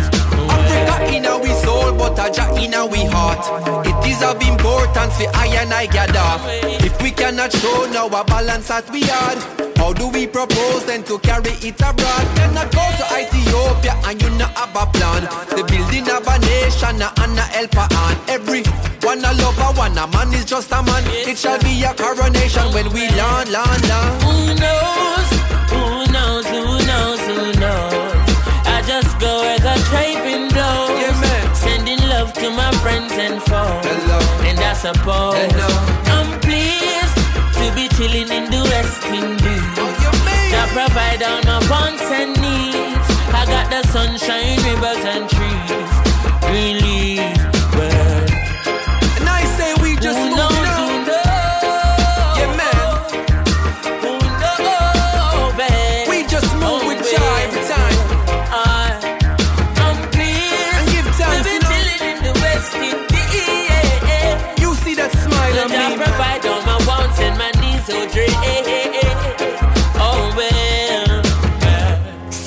Speaker 54: Our soul, but a Jah in our heart. It is of importance for I and I gather. If we cannot show now a balance that we had, how do we propose then to carry it abroad? Cannot go to Ethiopia and you not have a plan. The building of a nation and a helper on every one a lover, one a man is just a man. It shall be a coronation when we land, land, land.
Speaker 13: Who knows? Who knows? Who knows? Who knows? I just go where the trade to my friends and foes. And I suppose I'm pleased to be chilling in the West Indies. I provide all my wants and needs. I got the sunshine, rivers and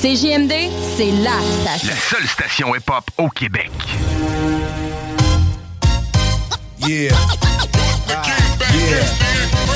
Speaker 10: CJMD, c'est la station.
Speaker 55: La seule station hip-hop au Québec.
Speaker 1: Yeah. Yeah.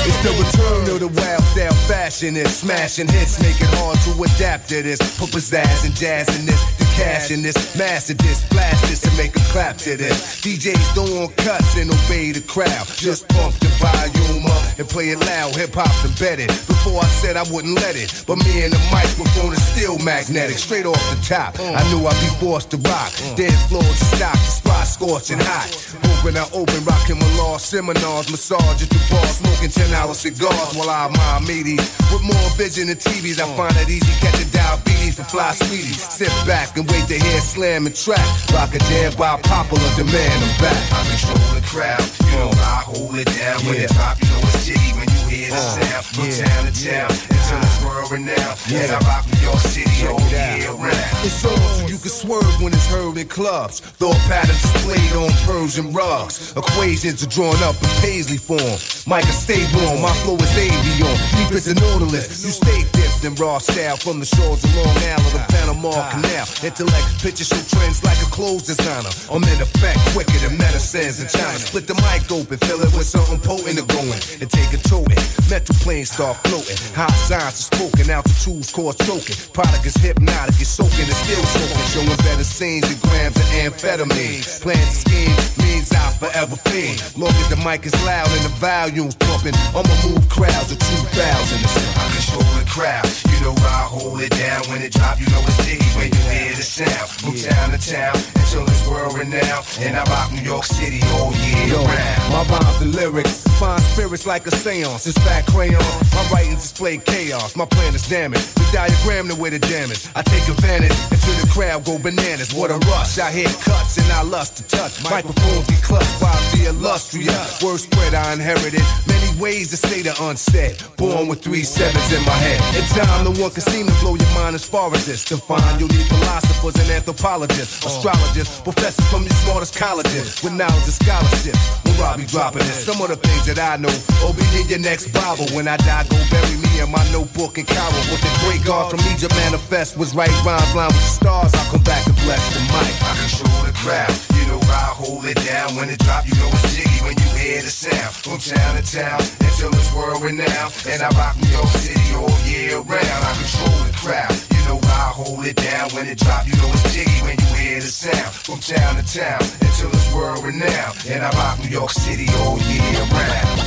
Speaker 1: It's the return of the wild style fashion and smashing hits, make it hard to adapt to this. Put pizzazz and jazz in this, cash in this, master this, blast this and make a clap to this. DJs don't want cuts and obey the crowd. Just pump the volume up and play it loud. Hip hop's embedded. Before I said I wouldn't let it, but me and the microphone is still magnetic. Straight off the top, I knew I'd be forced to rock. Dead floors to stop, the spot scorching hot. Open I open, rocking my law seminars, massage at the bar, smoking 10 hour cigars while I admire meaties. With more vision than TVs, I find it easy catching diabetes for fly sweeties. Sit back and wait to hear slam and track. Rock a jam by popular demand, I'm back.
Speaker 6: I control the crowd, you know I hold it down. When
Speaker 1: Yeah.
Speaker 6: it drop, you know it's jiggy when you the sound. From
Speaker 1: yeah.
Speaker 6: town to town, until it's world renowned. And I rock with your city all year round.
Speaker 1: It's on so you can swerve when it's heard in clubs. Thought patterns displayed on Persian rugs. Equations are drawn up in paisley form. Micah, stay warm. My flow is avion. Deep as an nautilus. You stay dipped in raw style from the shores of Long Island to Panama ah. Canal. Intellect pictures show trends like a clothes designer. I'm in effect quicker than medicines in China. Split the mic open, fill it with something potent to go in, and take a to it. Mental planes start floating. Hot signs are spoken, altitudes cause choking. Product is hypnotic, it's soaking, it's still soaking. Showing better scenes than grams of amphetamine. Plans to scheme means I forever fiend. Long as the mic is loud and the volume's pumping, I'ma move crowds of 2,000.
Speaker 56: I control the crowd. You know I hold it down when it drop. You know it's diggy when you hear the sound. From town to town until it's world renowned. And I rock New York City all year
Speaker 1: Yo,
Speaker 56: round.
Speaker 1: my rhymes and lyrics find spirits like a seance. It's fat crayon. My writings display chaos. My plan is damaged. The diagram the way the damage. I take advantage until the crowd go bananas. What a rush. I hear cuts and I lust to touch. Microphones be clutched by the illustrious. Word spread I inherited. Many ways to say the unsaid. Born with three sevens in my head. In time, no one can seem to blow your mind as far as this. To find you'll need philosophers and anthropologists, oh. astrologists, professors from the smartest colleges with knowledge and scholarship. When be dropping this, some of the things that I know. Oh, be in your next Bible. When I die, go bury me in my notebook and Cairo. What the great God from Egypt manifest was right rhymes line with the stars. I'll come back and bless the mic.
Speaker 56: I control the crowd. You know I hold it down when it drop. You know it's jiggy when you hear the sound. From town to town until it's world renowned. And I rock New York City all year round. I control the crowd. You know I hold it down when it drop. You know it's jiggy when you hear the sound. From town to town until it's world renowned. And I rock New York City all year round.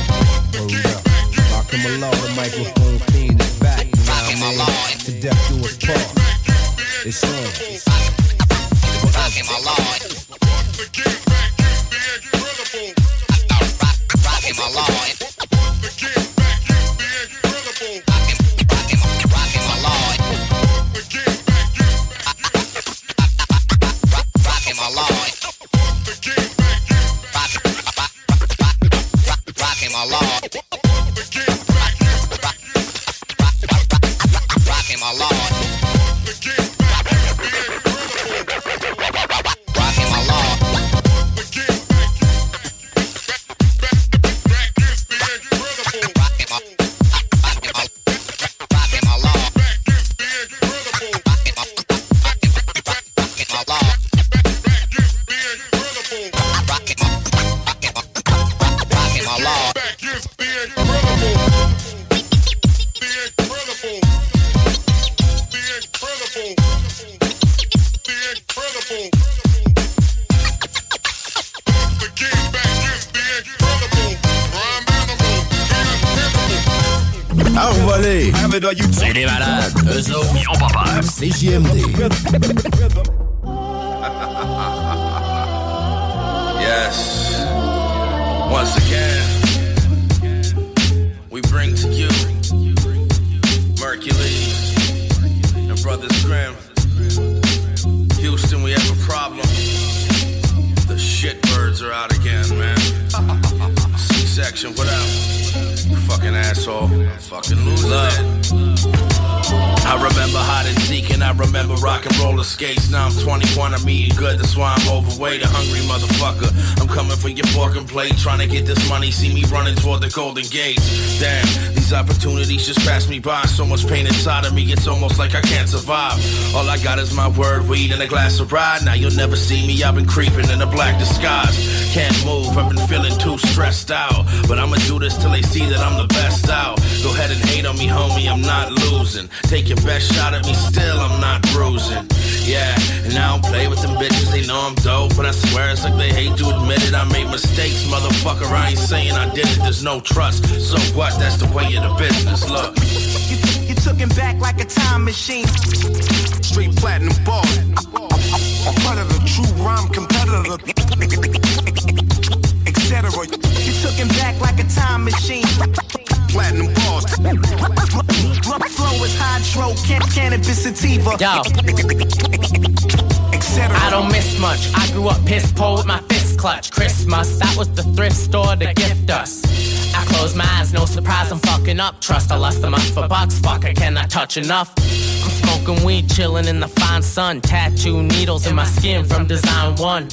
Speaker 1: Rock him along, the microphone fiend is back. Rockin' my line. To death do us part. It's on.
Speaker 57: Rockin' my line. My line. Rockin' my line.
Speaker 58: Peur.
Speaker 59: Got is my word, weed, and a glass of ride. Now you'll never see me, I've been creeping in a black disguise. Can't move, I've been feeling too stressed out. But I'ma do this till they see that I'm the best out. Go ahead and hate on me, homie, I'm not losing. Take your best shot at me, still I'm not bruising. Yeah, and I don't play with them bitches, they know I'm dope. But I swear it's like they hate to admit it. I made mistakes, motherfucker. I ain't saying I did it, there's no trust. So what? That's the way of the business. Look.
Speaker 15: You took him back like a time machine.
Speaker 1: Straight platinum ball.
Speaker 15: Part of the true rhyme competitor. Etc. You took him back like a time machine.
Speaker 1: Platinum balls.
Speaker 15: Flow is hydro, can- cannabis sativa.
Speaker 60: Yo. I don't miss much. I grew up piss poor with my fist clutch. Christmas, that was the thrift store to gift us. I close my eyes, no surprise, I'm fucking up. Trust I lust the must for bucks, fuck, I cannot touch enough. Smoking weed, chilling in the fine sun. Tattoo needles in my skin from design one.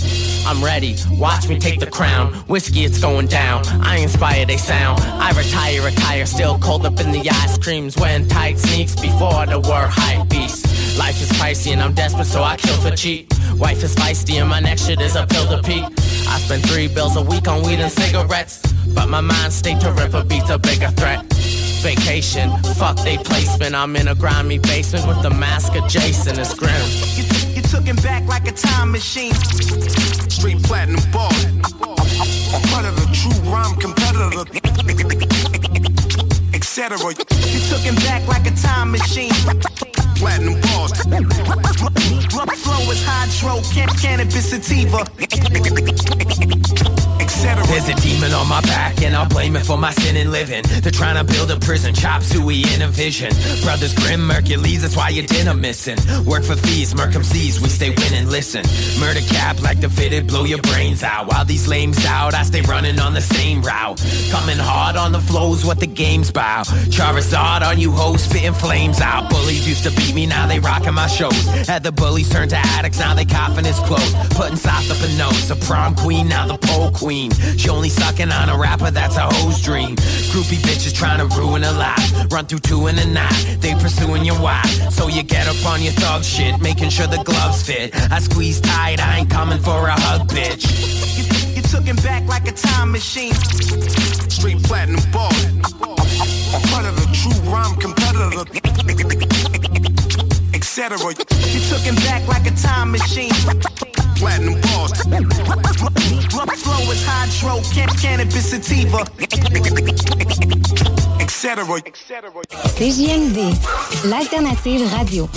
Speaker 60: I'm ready, watch me take the crown. Whiskey, it's going down. I inspire, they sound. I retire, retire, still cold up in the ice creams. Wearing tight sneaks before the word hype beast. Life is pricey and I'm desperate, so I kill for cheap. Wife is feisty and my next shit is a pill to peak. I spend three bills a week on weed and cigarettes. But my mind state to ripper beats a bigger threat. Vacation, fuck they placement. I'm in a grimy basement with the mask of Jason. It's grim.
Speaker 15: You, you took him back like a time machine.
Speaker 59: Straight platinum ball. Part of the true rhyme competitor. Etc.
Speaker 15: You took him back like a time machine.
Speaker 59: Platinum balls.
Speaker 15: Flow is hydro, can cannabis sativa.
Speaker 60: There's a demon on my back, and I'll blame it for my sin in living. They're trying to build a prison, chop suey in a vision. Brothers Grimm, Hercules, that's why your dinner missing. Work for fees, Merkham sees, we stay winning. Listen, murder cap like the fitted, blow your brains out. While these lames out, I stay running on the same route. Coming hard on the flows, what the game's bow. Charizard on you hoes, spitting flames out. Bullies used to beat me, now they rocking my shows. Had the bullies turn to addicts, now they coughing his clothes. Putting sauce up a nose, a prom queen, now the pole queen. She only sucking on a rapper, that's a hoe's dream. Groupie bitches trying to ruin a life. Run through two in a night, they pursuing your wife. So you get up on your thug shit, making sure the gloves fit. I squeeze tight, I ain't coming for a hug, bitch.
Speaker 15: You, you took him back like a time machine.
Speaker 59: Straight platinum ball. Part of a true rhyme competitor. Etc.
Speaker 15: You took him back like a time machine.
Speaker 59: Platinum balls.
Speaker 15: Flow is hydro, cannabis sativa.
Speaker 59: Etc.
Speaker 61: CJMD, l'alternative radio.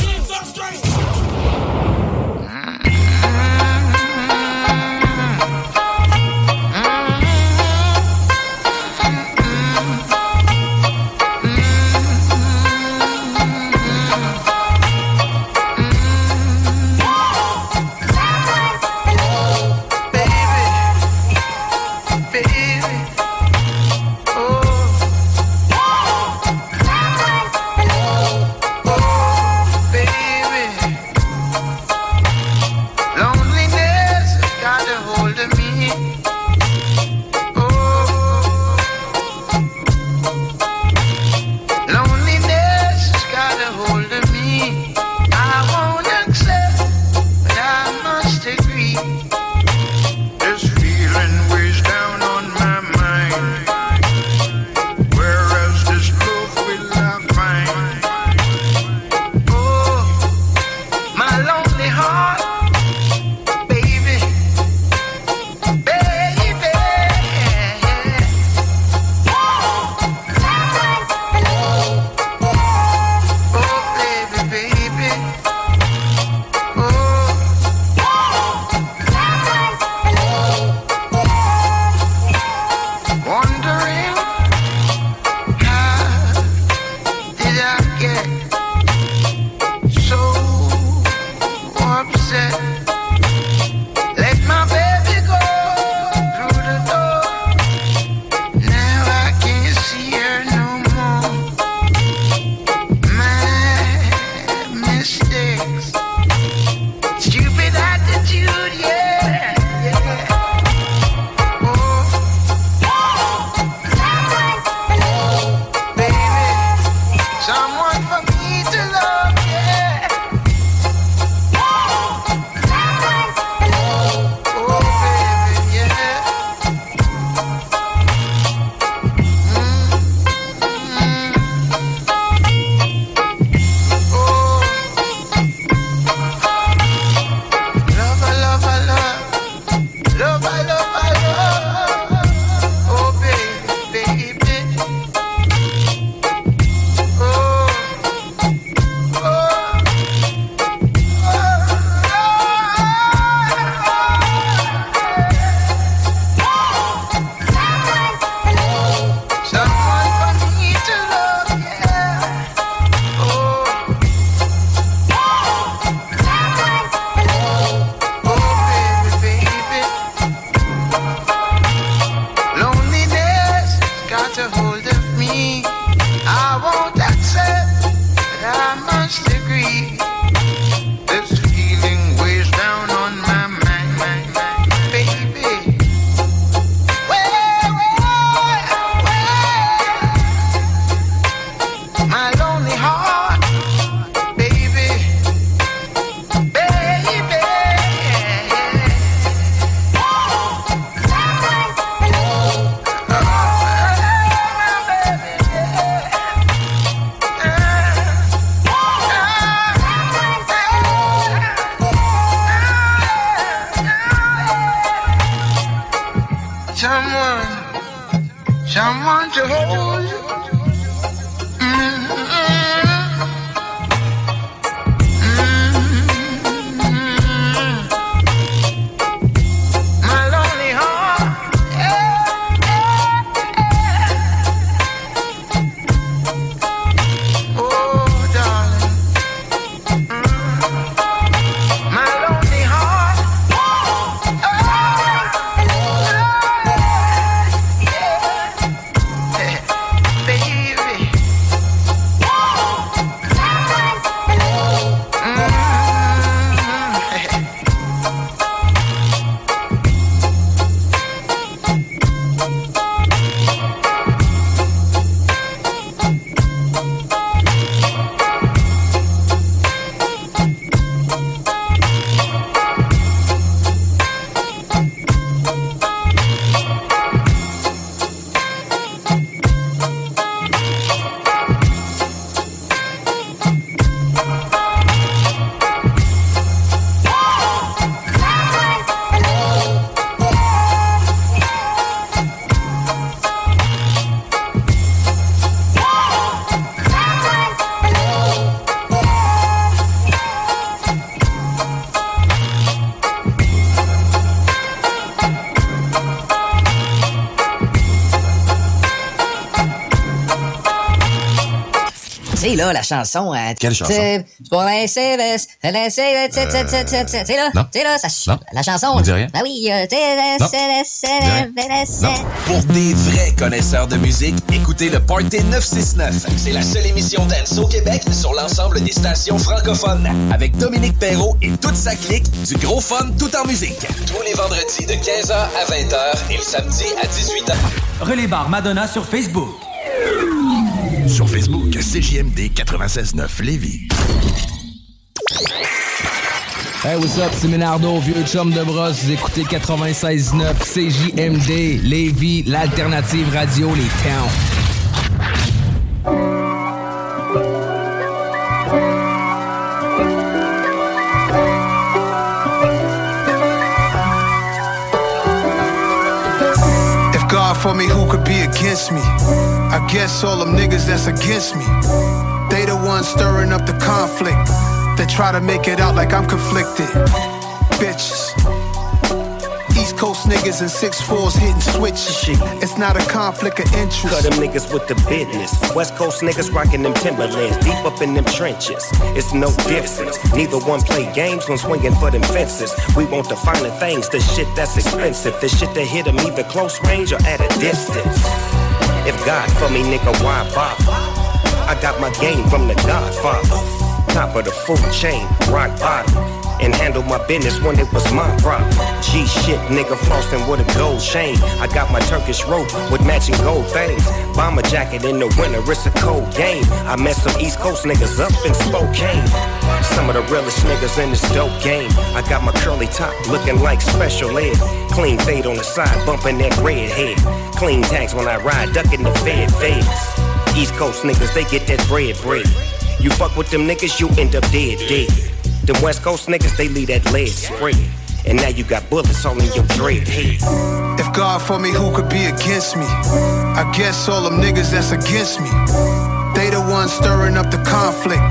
Speaker 62: Là, la chanson. euh,
Speaker 63: Quelle chanson?
Speaker 62: c'est Pour sais, tu sais, là, sais, là, ça,
Speaker 63: Non.
Speaker 62: la chanson.
Speaker 63: On dit rien.
Speaker 62: Ah oui, euh,
Speaker 63: Non.
Speaker 64: Pour des vrais connaisseurs de musique, écoutez le Party 969. C'est la seule émission dance au Québec sur l'ensemble des stations francophones. Avec Dominique Perrault et toute sa clique, du gros fun tout en musique. Tous les vendredis de 15h à 20h et le samedi à 18h.
Speaker 65: Relais Bar Madonna sur Facebook.
Speaker 6: Facebook, CJMD 96.9 Lévis.
Speaker 66: Hey, what's up? C'est Ménardo, vieux chum de brosse. Vous écoutez 96.9 CJMD, Lévis, l'alternative radio, les towns.
Speaker 67: God for me, who could be against me? I guess all them niggas that's against me. They the ones stirring up the conflict. They try to make it out like I'm conflicted. Bitches. East Coast niggas and six fours hitting switches. Shit. It's not a conflict of interest.
Speaker 68: Cut them niggas with the business. West Coast niggas rocking them Timberlands, deep up in them trenches. It's no difference. Neither one play games when swinging for them fences. We want the finer things, the shit that's expensive, the shit that hit them either close range or at a distance. If God for me, nigga, why bother? I got my game from the Godfather. Top of the food chain, rock bottom. And handle my business when it was my problem. G shit, nigga, flossing with a gold chain. I got my Turkish rope with matching gold things. Bomber jacket in the winter, it's a cold game. I met some East Coast niggas up in Spokane. Some of the realest niggas in this dope game. I got my curly top looking like Special Ed. Clean fade on the side, bumping that red head. Clean tags when I ride, ducking the fed feds. East Coast niggas, they get that bread bread. You fuck with them niggas, you end up dead dead. Them West Coast niggas, they leave that lead spread. And now you got bullets all in your dread head.
Speaker 67: If God for me, who could be against me? I guess all them niggas that's against me. They the ones stirring up the conflict.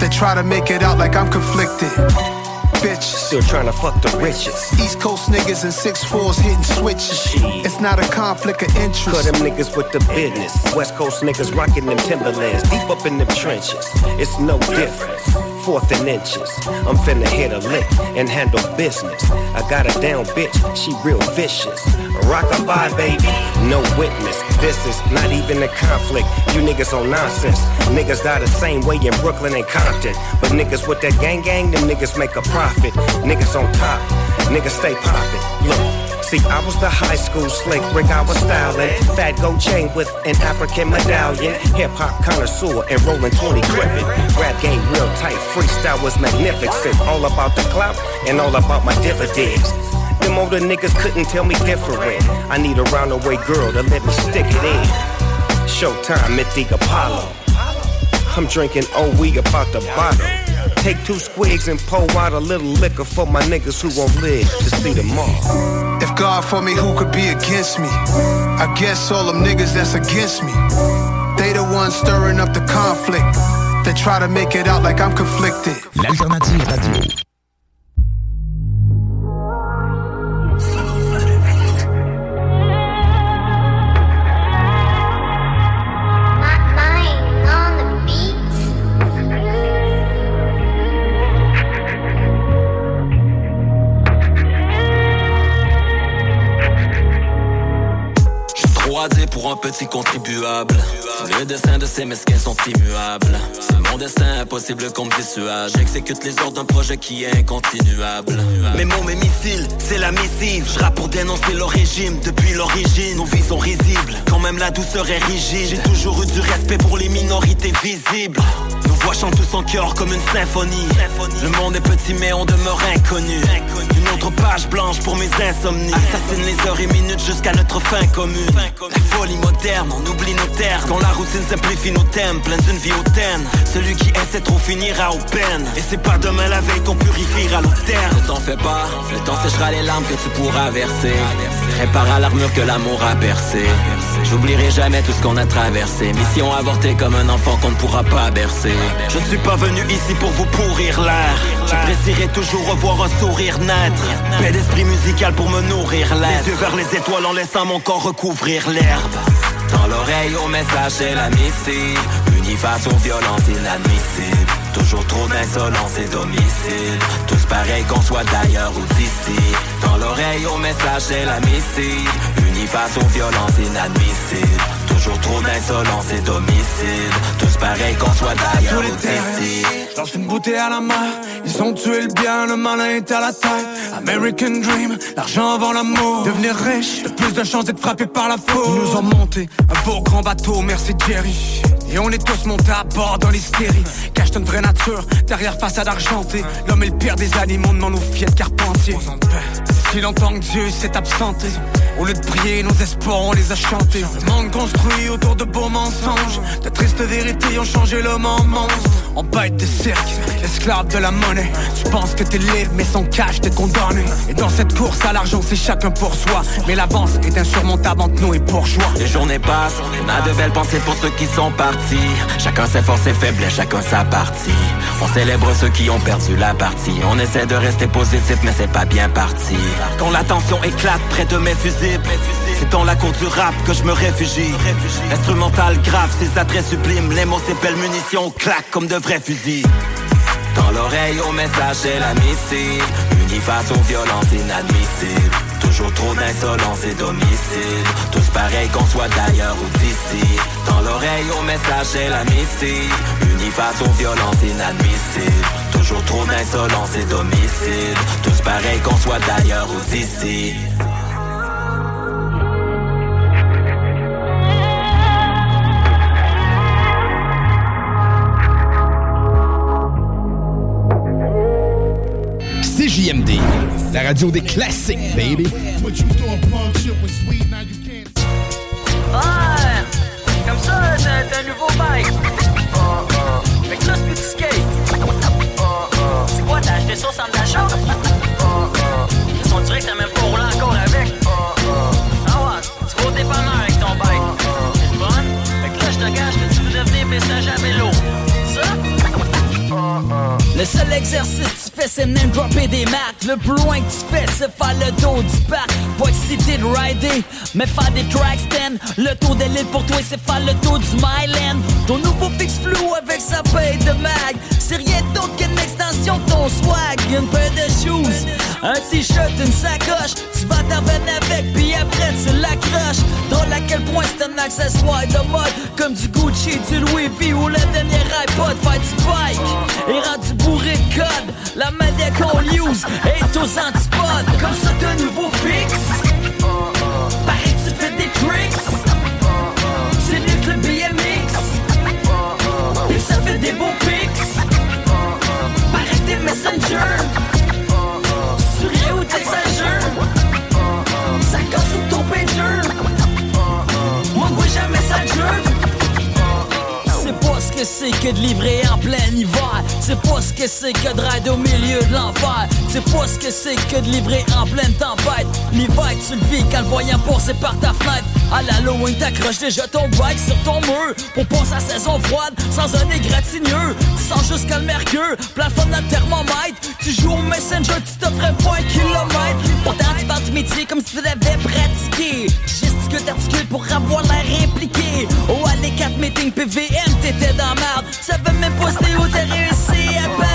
Speaker 67: They try to make it out like I'm conflicted. Bitches.
Speaker 68: Still trying to fuck the richest.
Speaker 67: East Coast niggas and six fours hitting switches. It's not a conflict of interest.
Speaker 68: Cut them niggas with the business. West Coast niggas rocking them Timberlands, deep up in them trenches. It's no difference. Fourth and inches. I'm finna hit a lick and handle business. I got a down bitch, she real vicious. Rock a bye, baby, no witness. This is not even a conflict. You niggas on nonsense. Niggas die the same way in Brooklyn and Compton. But niggas with that gang gang, them niggas make a profit. Niggas on top, niggas stay poppin'. Look. See, I was the high school Slick Rick, I was styling. Fat gold chain with an African medallion. Hip hop connoisseur and rolling 20 gripping. Rap game real tight, freestyle was magnificent. All about the clout and all about my dividends. Them older niggas couldn't tell me different. I need a roundaway girl to let me stick it in. Showtime at the Apollo. I'm drinking OE about the bottle. Take two squigs and pour out a little liquor for my niggas who won't live to see tomorrow.
Speaker 69: If God for me, who could be against me? I guess all them niggas that's against me. They the ones stirring up the conflict. They try to make it out like I'm conflicted.
Speaker 6: L'alternative radio.
Speaker 70: Un petit contribuable. Le destin de ces mesquins sont immuables. C'est mon destin impossible qu'on me dissuade. J'exécute les ordres d'un projet qui est incontinuable.
Speaker 71: Mes mots, mes missiles, c'est la missive. Je pour dénoncer leur régime depuis l'origine. Nos vies sont risibles, quand même la douceur est rigide. J'ai toujours eu du respect pour les minorités visibles. Chantent tous en cœur comme une symphonie. Le monde est petit, mais on demeure inconnu. Une autre page blanche pour mes insomnies. Assassine les heures et minutes jusqu'à notre fin commune. La folie moderne, on oublie nos terres. Quand la routine simplifie nos thèmes, plein d'une vie hautaine. Celui qui essaie trop finira aux peines. Et c'est pas demain la veille qu'on purifiera l'eau terre.
Speaker 70: Ne t'en fais pas, le temps séchera les larmes que tu pourras verser. Répare à l'armure que l'amour a percé. J'oublierai jamais tout ce qu'on a traversé. Mission avortée comme un enfant qu'on ne pourra pas bercer.
Speaker 71: Je ne suis pas venu ici pour vous pourrir l'air. J'apprécierais toujours revoir un sourire naître. Paix d'esprit musical pour me nourrir l'air. Les yeux vers les étoiles en laissant mon corps recouvrir l'herbe.
Speaker 70: Dans l'oreille au message c'est la missive Unis face aux violences inadmissibles Toujours trop d'insolence et domicile Tous pareils qu'on soit d'ailleurs ou d'ici Dans l'oreille au message c'est la missive Aux violences inadmissibles Toujours trop d'insolence et domicile Tous pareils qu'on soit d'ailleurs ou
Speaker 32: lance une bouteille à la main Ils ont tué le bien, le malin est à la taille. American Dream, l'argent avant l'amour. Devenir riche, de plus de chances d'être frappé par la faute. Ils nous ont monté un beau grand bateau, merci Jerry et on est tous montés à bord dans l'hystérie. Cache une vraie nature, derrière façade argentée. L'homme est le pire des animaux, demande filles de carpentier. Si longtemps que Dieu s'est absenté Au lieu de prier, nos espoirs on les a chantés. Le monde construit autour de beaux mensonges. De tristes vérités ont changé l'homme en monstre. On bête des cirques, esclave de la monnaie. Tu penses que t'es libre mais sans cash t'es condamné. Et dans cette course à l'argent c'est chacun pour soi. Mais l'avance est insurmontable entre nous et bourgeois.
Speaker 70: Les journées passent, on a de belles pensées pour ceux qui sont partis Chacun ses forces et faiblesses, chacun sa partie. On célèbre ceux qui ont perdu la partie. On essaie de rester positif mais c'est pas bien parti.
Speaker 71: Quand la tension éclate près de mes fusibles C'est dans la cour du rap que je me réfugie. Instrumental grave, ses attraits sublimes Les mots c'est belle munitions, claquent comme de vrais fusils.
Speaker 70: Dans l'oreille au message c'est la missive. Unis face aux violences inadmissibles. Toujours trop d'insolence et domicile. Tous pareils qu'on soit d'ailleurs ou d'ici Dans l'oreille au message c'est la missive Unis face aux violences inadmissibles Toujours trop d'insolence et domicile Tous pareils qu'on soit d'ailleurs ou d'ici.
Speaker 6: CJMD, la radio des classiques, baby.
Speaker 72: Comme ça, t'as t'as un nouveau bike. Oh, oh. Fait que ça, c'est plus du skate. Oh, oh. C'est quoi, t'as acheté ça centre d'achat? Oh, oh. On dirait que t'as même pas roulé encore avec. Oh, oh. Ah ouais, tu vas au dépanneur avec ton bike. Oh, oh. C'est fun? Fait que là, je te gage que tu veux devenir message à vélo. Ça? Oh, oh.
Speaker 38: Le seul exercice fais, c'est name dropper des marques. Le plus loin que tu fais, c'est faire le dos du parc. Pas excité de rider, mais faire des track stands. Le tour de l'île pour toi, c'est faire le tour du Myland. Ton nouveau fixe flou avec sa paille de mag. C'est rien d'autre qu'une extension de ton swag. Une paire de shoes, un t-shirt, une sacoche. Tu vas t'en avec, puis après tu l'accroches. Drôle à quel point c'est un accessoire de mode. Comme du Gucci, du Louis V ou le dernier iPod. Faire du bike et rendu bourré de code. Manette qu'on use est aux antipodes. Comme ça, de nouveau fixe. Pareil, que tu fais des tricks. C'est mieux que le BMX. Et ça fait des beaux pics. Pareil, des messengers. Tu ris ou. Ça casse sous ton pager. Moi, moi, jamais ça jeu. C'est pas ce que c'est que de livrer en plein hiver. C'est pas ce que c'est que de rider au milieu de l'enfer. Sais pas ce que c'est que de livrer en pleine tempête. L'hiver, tu le vis le voyant passer par ta fenêtre. À l'Halloween, t'accroches déjà ton bike sur ton mur. Pour passer la saison froide sans un égratigneux. Tu sens jusqu'à le mercure, dans le thermomètre. Tu joues au Messenger, tu t'offrais pas un kilomètre. Pourtant, tu parles du métier comme si tu l'avais pratiqué. Gesticule, t'articules pour avoir l'air impliqué. Oh, allez, 4 meetings PVM, t'étais dans merde. Ça veut même c'était où t'as réussi à battre.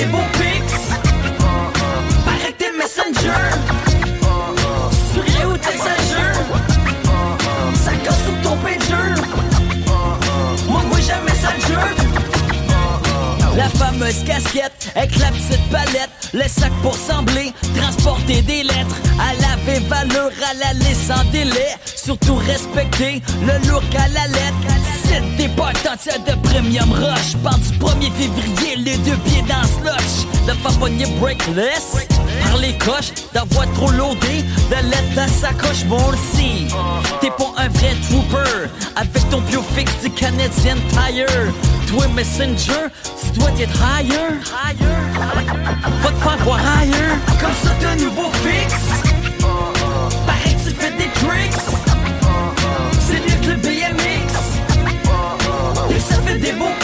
Speaker 38: Des beaux pics. T'es messenger. Sur rien où t'exagères. Ça casse tout ton pager. M'envoie jamais ça. La fameuse casquette avec la petite palette, le sac pour sembler transporter des lettres, à laver valeur à la sans délai, surtout respecter le look à la lettre. C'est des potentiels de premium rush, par du 1er février, les deux pieds dans slush, de faire pogner breakless. Par les coches, d'avoir trop loadé, de lettres dans sa coche, bon on le. T'es pas un vrai trooper, avec ton bio fixe du Canadian Tire. Toi messenger, tu dois être higher. Va te faire voir ailleurs. Comme ça un nouveau fixe. Des beaux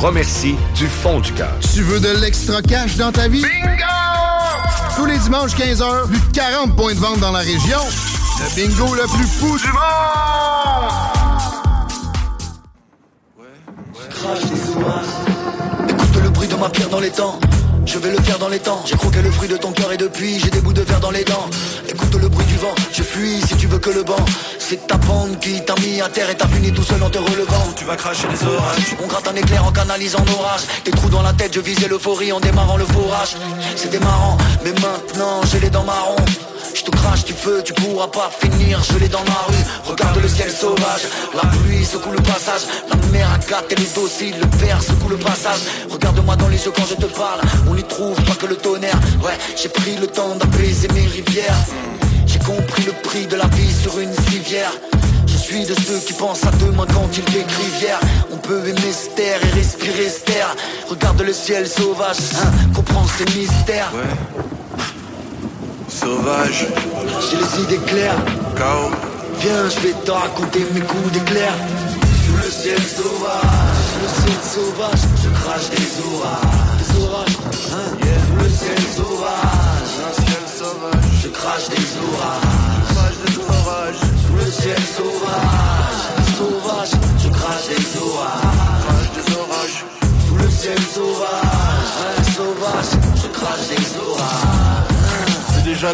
Speaker 73: remercie du fond du cœur.
Speaker 12: Tu veux de l'extra cash dans ta vie? Bingo! Tous les dimanches 15h, plus de 40 points de vente dans la région. Le bingo le plus fou du monde!
Speaker 8: Écoute le bruit de ma pierre dans les temps. Je vais le faire dans les temps. J'ai croqué le fruit de ton cœur et depuis j'ai des bouts de verre dans les dents. Écoute le bruit du vent. Je fuis si tu veux que le banc. C'est ta bande qui t'a mis à terre et t'as fini tout seul en te relevant. Tu vas cracher les orages. On gratte un éclair en canalisant l'orage. Des trous dans la tête, je visais l'euphorie en démarrant le forage. C'était marrant, mais maintenant j'ai les dents marron. Je te crache du feu, tu pourras pas finir gelé dans ma rue. Regarde le ciel sauvage, la pluie secoue le passage. La mer a gâté les dossiers, le verre secoue le passage. Regarde-moi dans les yeux quand je te parle, on n'y trouve pas que le tonnerre. Ouais, j'ai pris le temps d'apaiser mes rivières. Compris le prix de la vie sur une civière. Je suis de ceux qui pensent à demain quand ils décrivent hier. On peut aimer se taire et respirer se taire. Regarde le ciel sauvage, hein, comprends ces mystères.
Speaker 74: Sauvage.
Speaker 8: J'ai les idées claires.
Speaker 74: Chaos.
Speaker 8: Viens, je vais te raconter mes coups d'éclair. Sous le ciel sauvage, sous le ciel sauvage, je crache des orages. Des orages, hein. Sous le ciel sauvage, crache des orages. Des orages. Sous le ciel sauvage, sauvage, je crache des orages. Des orages. Sous le ciel sauvage,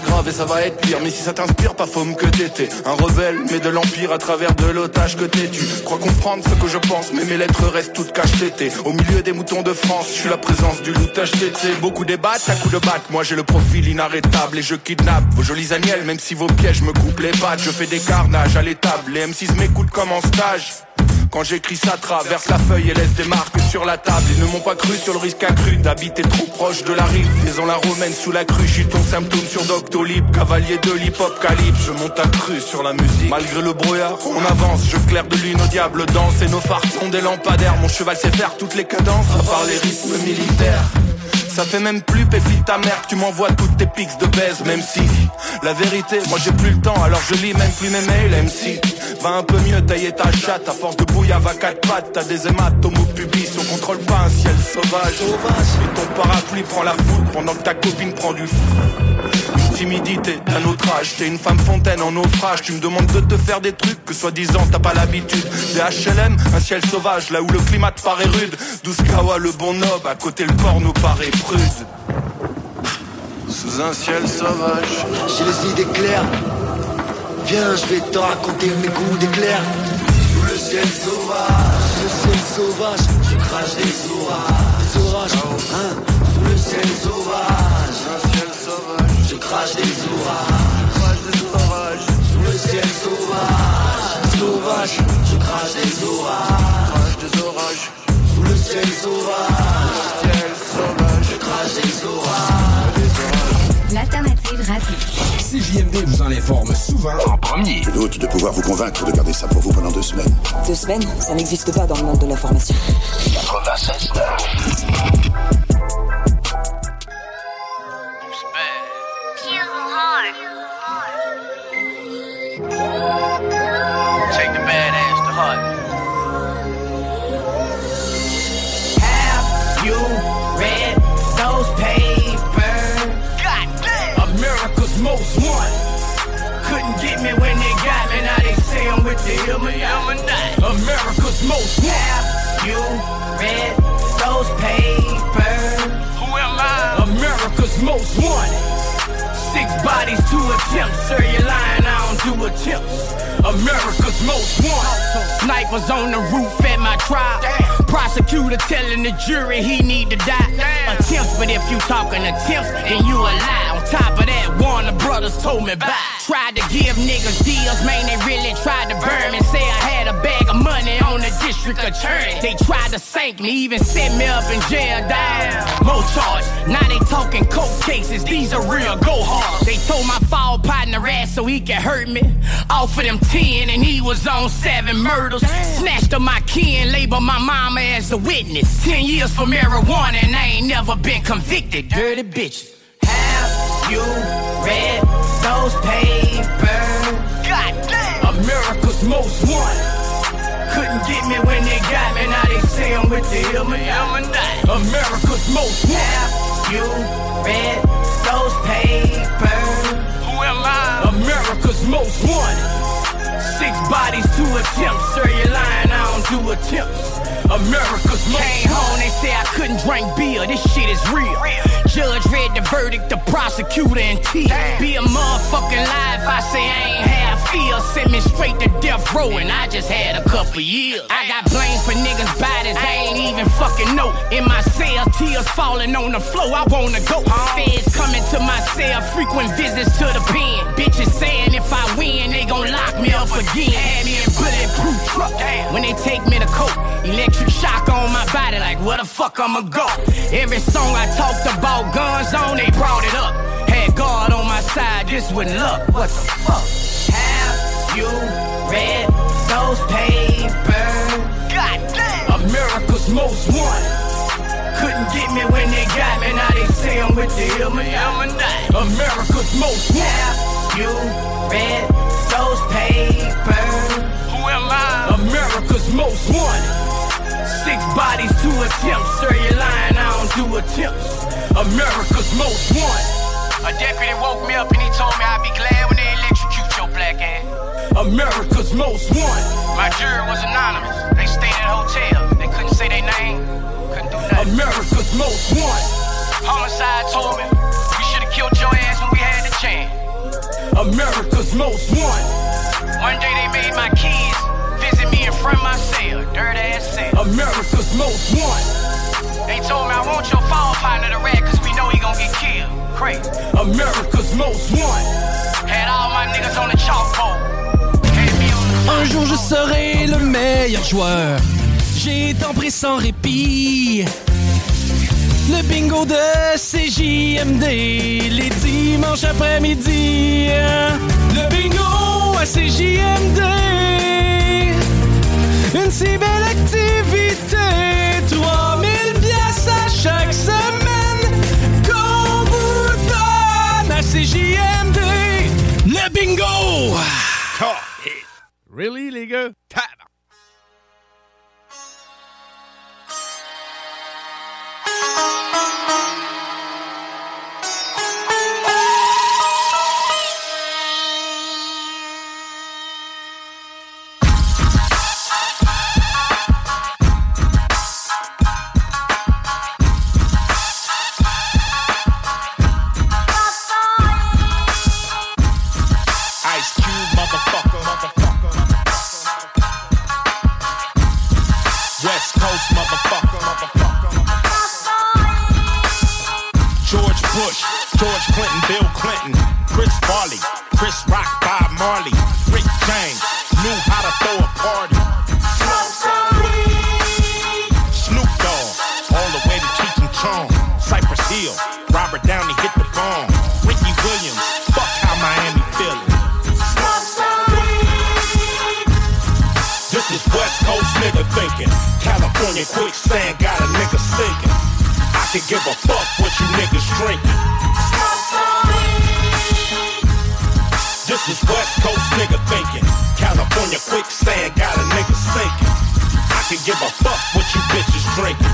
Speaker 74: grave et ça va être pire. Mais si ça t'inspire, pas faume que t'étais Un rebelle, mais de l'empire à travers de l'otage que t'es. Tu crois comprendre ce que je pense Mais mes lettres restent toutes cachetées Au milieu des moutons de France Je suis la présence du loup TT Beaucoup débattent à coups de batte. Moi j'ai le profil inarrêtable Et je kidnappe vos jolis agnelles Même si vos pièges me coupent les pattes. Je fais des carnages à l'étable Les M6 m'écoutent comme en stage quand j'écris ça traverse la feuille et laisse des marques sur la table. Ils ne m'ont pas cru sur le risque accru d'habiter trop proche de la rive. Maison la romaine sous la crue, je ton symptôme sur Doctolib. Cavalier de l'hip-hop je monte à cru sur la musique. Malgré le brouillard, on avance, je claire de lune au diable danse Et nos phares sont des lampadaires, mon cheval sait faire toutes les cadences À part les rythmes militaires ça fait même plus péfile ta que tu m'envoies toutes tes pics de baise Même si. La vérité, moi j'ai plus le temps Alors je lis même plus mes mails MC Va un peu mieux tailler ta chatte À force de bouillave à quatre pattes. T'as des hématomes au pubis On contrôle pas un ciel sauvage. Et ton parapluie prend la foudre Pendant que ta copine prend du fou
Speaker 19: timidité d'un autre âge. T'es une femme fontaine en naufrage. Tu me demandes de te faire des trucs que soi-disant t'as pas l'habitude. Des HLM, un ciel sauvage, là où le climat te paraît rude. Douce kawa, le bon nob, à côté le porno paraît prude. Sous un ciel sauvage.
Speaker 8: J'ai les idées claires. Viens, je vais te raconter mes coups d'éclair. Sous le ciel sauvage, sous le ciel sauvage, je crache des orages, des orages, hein? Sous le ciel sauvage, je crache des orages, des orages. Sous le ciel sauvage, sauvage, je crache des orages, des orages. Sous le ciel sauvage, ciel sauvage, je crache des orages, des orages.
Speaker 10: L'alternative radio.
Speaker 6: CJMD vous en informe souvent en premier.
Speaker 34: Je doute de pouvoir vous convaincre de garder ça pour vous pendant deux semaines.
Speaker 75: Deux semaines, ça n'existe pas dans le monde de l'information.
Speaker 76: 96
Speaker 19: with the Illuminati. America's most wanted. You read those papers? Who am I? America's most wanted. Six bodies, two attempts. Sir, you're lying, I don't do attempts. America's most wanted. Snipers on the roof at my trial. Prosecutor telling the jury he need to die. Attempts, but if you talking attempts, then you a lie. On top of that, Warner Brothers told me bye. Tried to give niggas deals, man, they really tried to burn me. Say I had a bag of money on the district attorney. They tried to sink me, even set me up in jail. Damn, more charge. Now they talking court cases, these are real go hard. They told my fall partner ass so he could hurt me. Offered him 10 and he was on seven murders. Snatched up my kin, labeled my mama as a witness. 10 years for marijuana and I ain't never been convicted. Dirty bitches. Have you read those papers? God damn. America's most wanted. Couldn't get me when they got me, now they say I'm with the Illuminati. America's most wanted. Have you read those papers? Who am I? America's most wanted. Six bodies, two attempts. Sir, you're lying, I don't do attempts. America's most Came home, they say I couldn't drink beer. This shit is real. Judge read the verdict, the prosecutor and T. Be a motherfucking lie if I say I ain't have fear. Send me straight to death row, and I just had a couple years. I got blamed for niggas' bodies, I ain't even fucking know. In my cell, tears falling on the floor, I wanna go. Feds coming to my cell, frequent visits to the pen. Bitches saying if I win, they gon' lock me up again. Add me in bulletproof truck when they take me to court. Electric shock on my body, like where the fuck I'ma go? Every song I talked about guns on, they brought it up. Had God on my side, this with luck. What the fuck? Have you read those papers? God damn! America's most wanted. Couldn't get me when they got me, now they say I'm with the Illuminati. America's most wanted. Have you read those papers? Who am I? America's most wanted. Six bodies, two attempts. Sir, you're lying, I don't do attempts. America's most wanted. A deputy woke me up and he told me I'd be glad when they electrocute your black ass. America's most wanted. My jury was anonymous. They stayed at hotels. They couldn't say their name. Couldn't do nothing. America's most wanted. Homicide told me we should have killed your ass when we had the chance. America's most wanted. One day they made my kids of my cell, dirt ass cell. America's most wanted. They told me I want your fall partner to rat cause we know he gon' get killed. Crazy. America's most wanted. Had all my niggas on the chalkboard.
Speaker 32: Un jour je serai le meilleur joueur. J'ai tant pris sans répit. Le bingo de CJMD, les dimanches après-midi. Le bingo à CJMD. Si belle activité, 3000 pièces à chaque semaine qu'on vous donne à CJMD. Le bingo!
Speaker 77: Really, les gars? post, motherfucker.
Speaker 74: George Bush, George Clinton, Bill Clinton, Chris Farley, Chris Rock, Bob Marley, Rick James knew how to throw a party. Snoop Dogg, all the way to Cheech and Chong, Cypress Hill, Robert Downey hit the bomb, Ricky Williams, fuck how Miami feeling. This is West Coast nigga thinking. California quicksand got a nigga sinking. I can give a fuck what you niggas drinking. This is West Coast nigga thinking. California quicksand got a nigga sinking. I can give a fuck what you bitches drinking.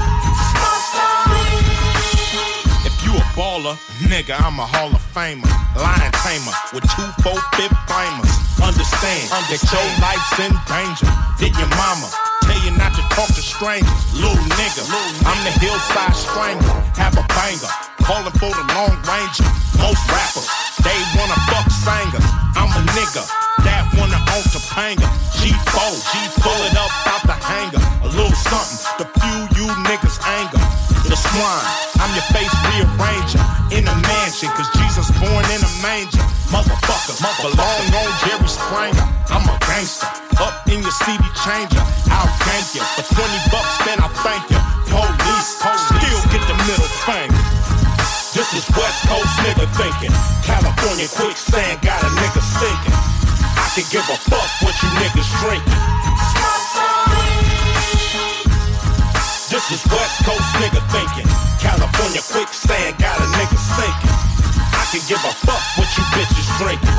Speaker 74: If you a baller, nigga, I'm a Hall of Famer. Lion tamer with two, four, fifth flamers. Understand, that your life's in danger. Did your mama talk to strangers? Little nigga, I'm the hillside strangler. Have a banger, calling for the long ranger. Most rappers, they wanna fuck singers. I'm a nigga wanna own Topanga. G4, G pull it up out the hanger. A little something to fuel you niggas' anger. The swine, I'm your face rearranger in a mansion, cause Jesus born in a manger. Motherfucker, belong on Jerry Springer. I'm a gangster, up in your CD changer. I'll gank you for 20 bucks, then I'll thank you. Police, still get the middle finger. This is West Coast nigga thinking. California quicksand got a nigga sinking. I can give a fuck what you niggas drinking. This is West Coast nigga thinking. California quicksand got a nigga sinking. I can give a fuck what you bitches drinking.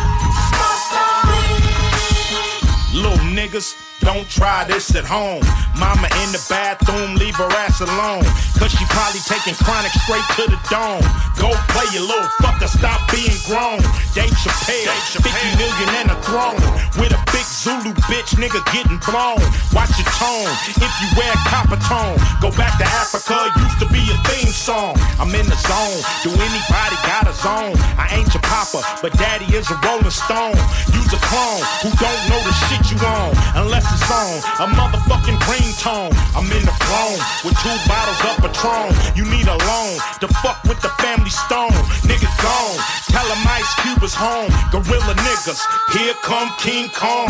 Speaker 74: Little niggas, don't try this at home. Mama in the bathroom, leave her ass alone. Cause she probably taking chronic straight to the dome. Go play your little fucker, stop being grown. Dave Chappelle, 50 million and a throne. With a big Zulu bitch, nigga getting blown. Watch your tone, if you wear copper tone. Go back to Africa, used to be a theme song. I'm in the zone, do anybody got a zone? I ain't your papa, but daddy is a rolling stone. Use a clone who don't know the shit you on, unless it's on a motherfucking ringtone. I'm in the throne with two bottles of Patron. You need a loan to fuck with the family stone. Niggas gone, tell him Ice Cube is home. Gorilla niggas, here come King Kong.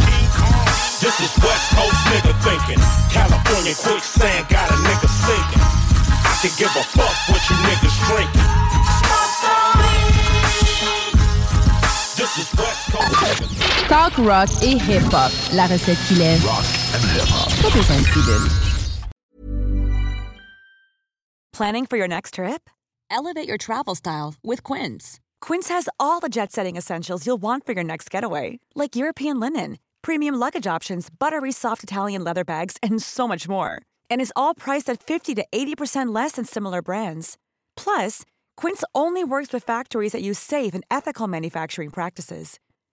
Speaker 74: This is West Coast nigga thinking. California quicksand got a nigga sinking. I can give a fuck what you niggas drinking. This is West Coast nigga
Speaker 78: Talk rock et hip-hop. La recette qui lève. Pas besoin de pilule.
Speaker 79: Planning for your next trip? Elevate your travel style with Quince. Quince has all the jet setting essentials you'll want for your next getaway, like European linen, premium luggage options, buttery soft Italian leather bags, and so much more. And is all priced at 50 to 80% less than similar brands. Plus, Quince only works with factories that use safe and ethical manufacturing practices.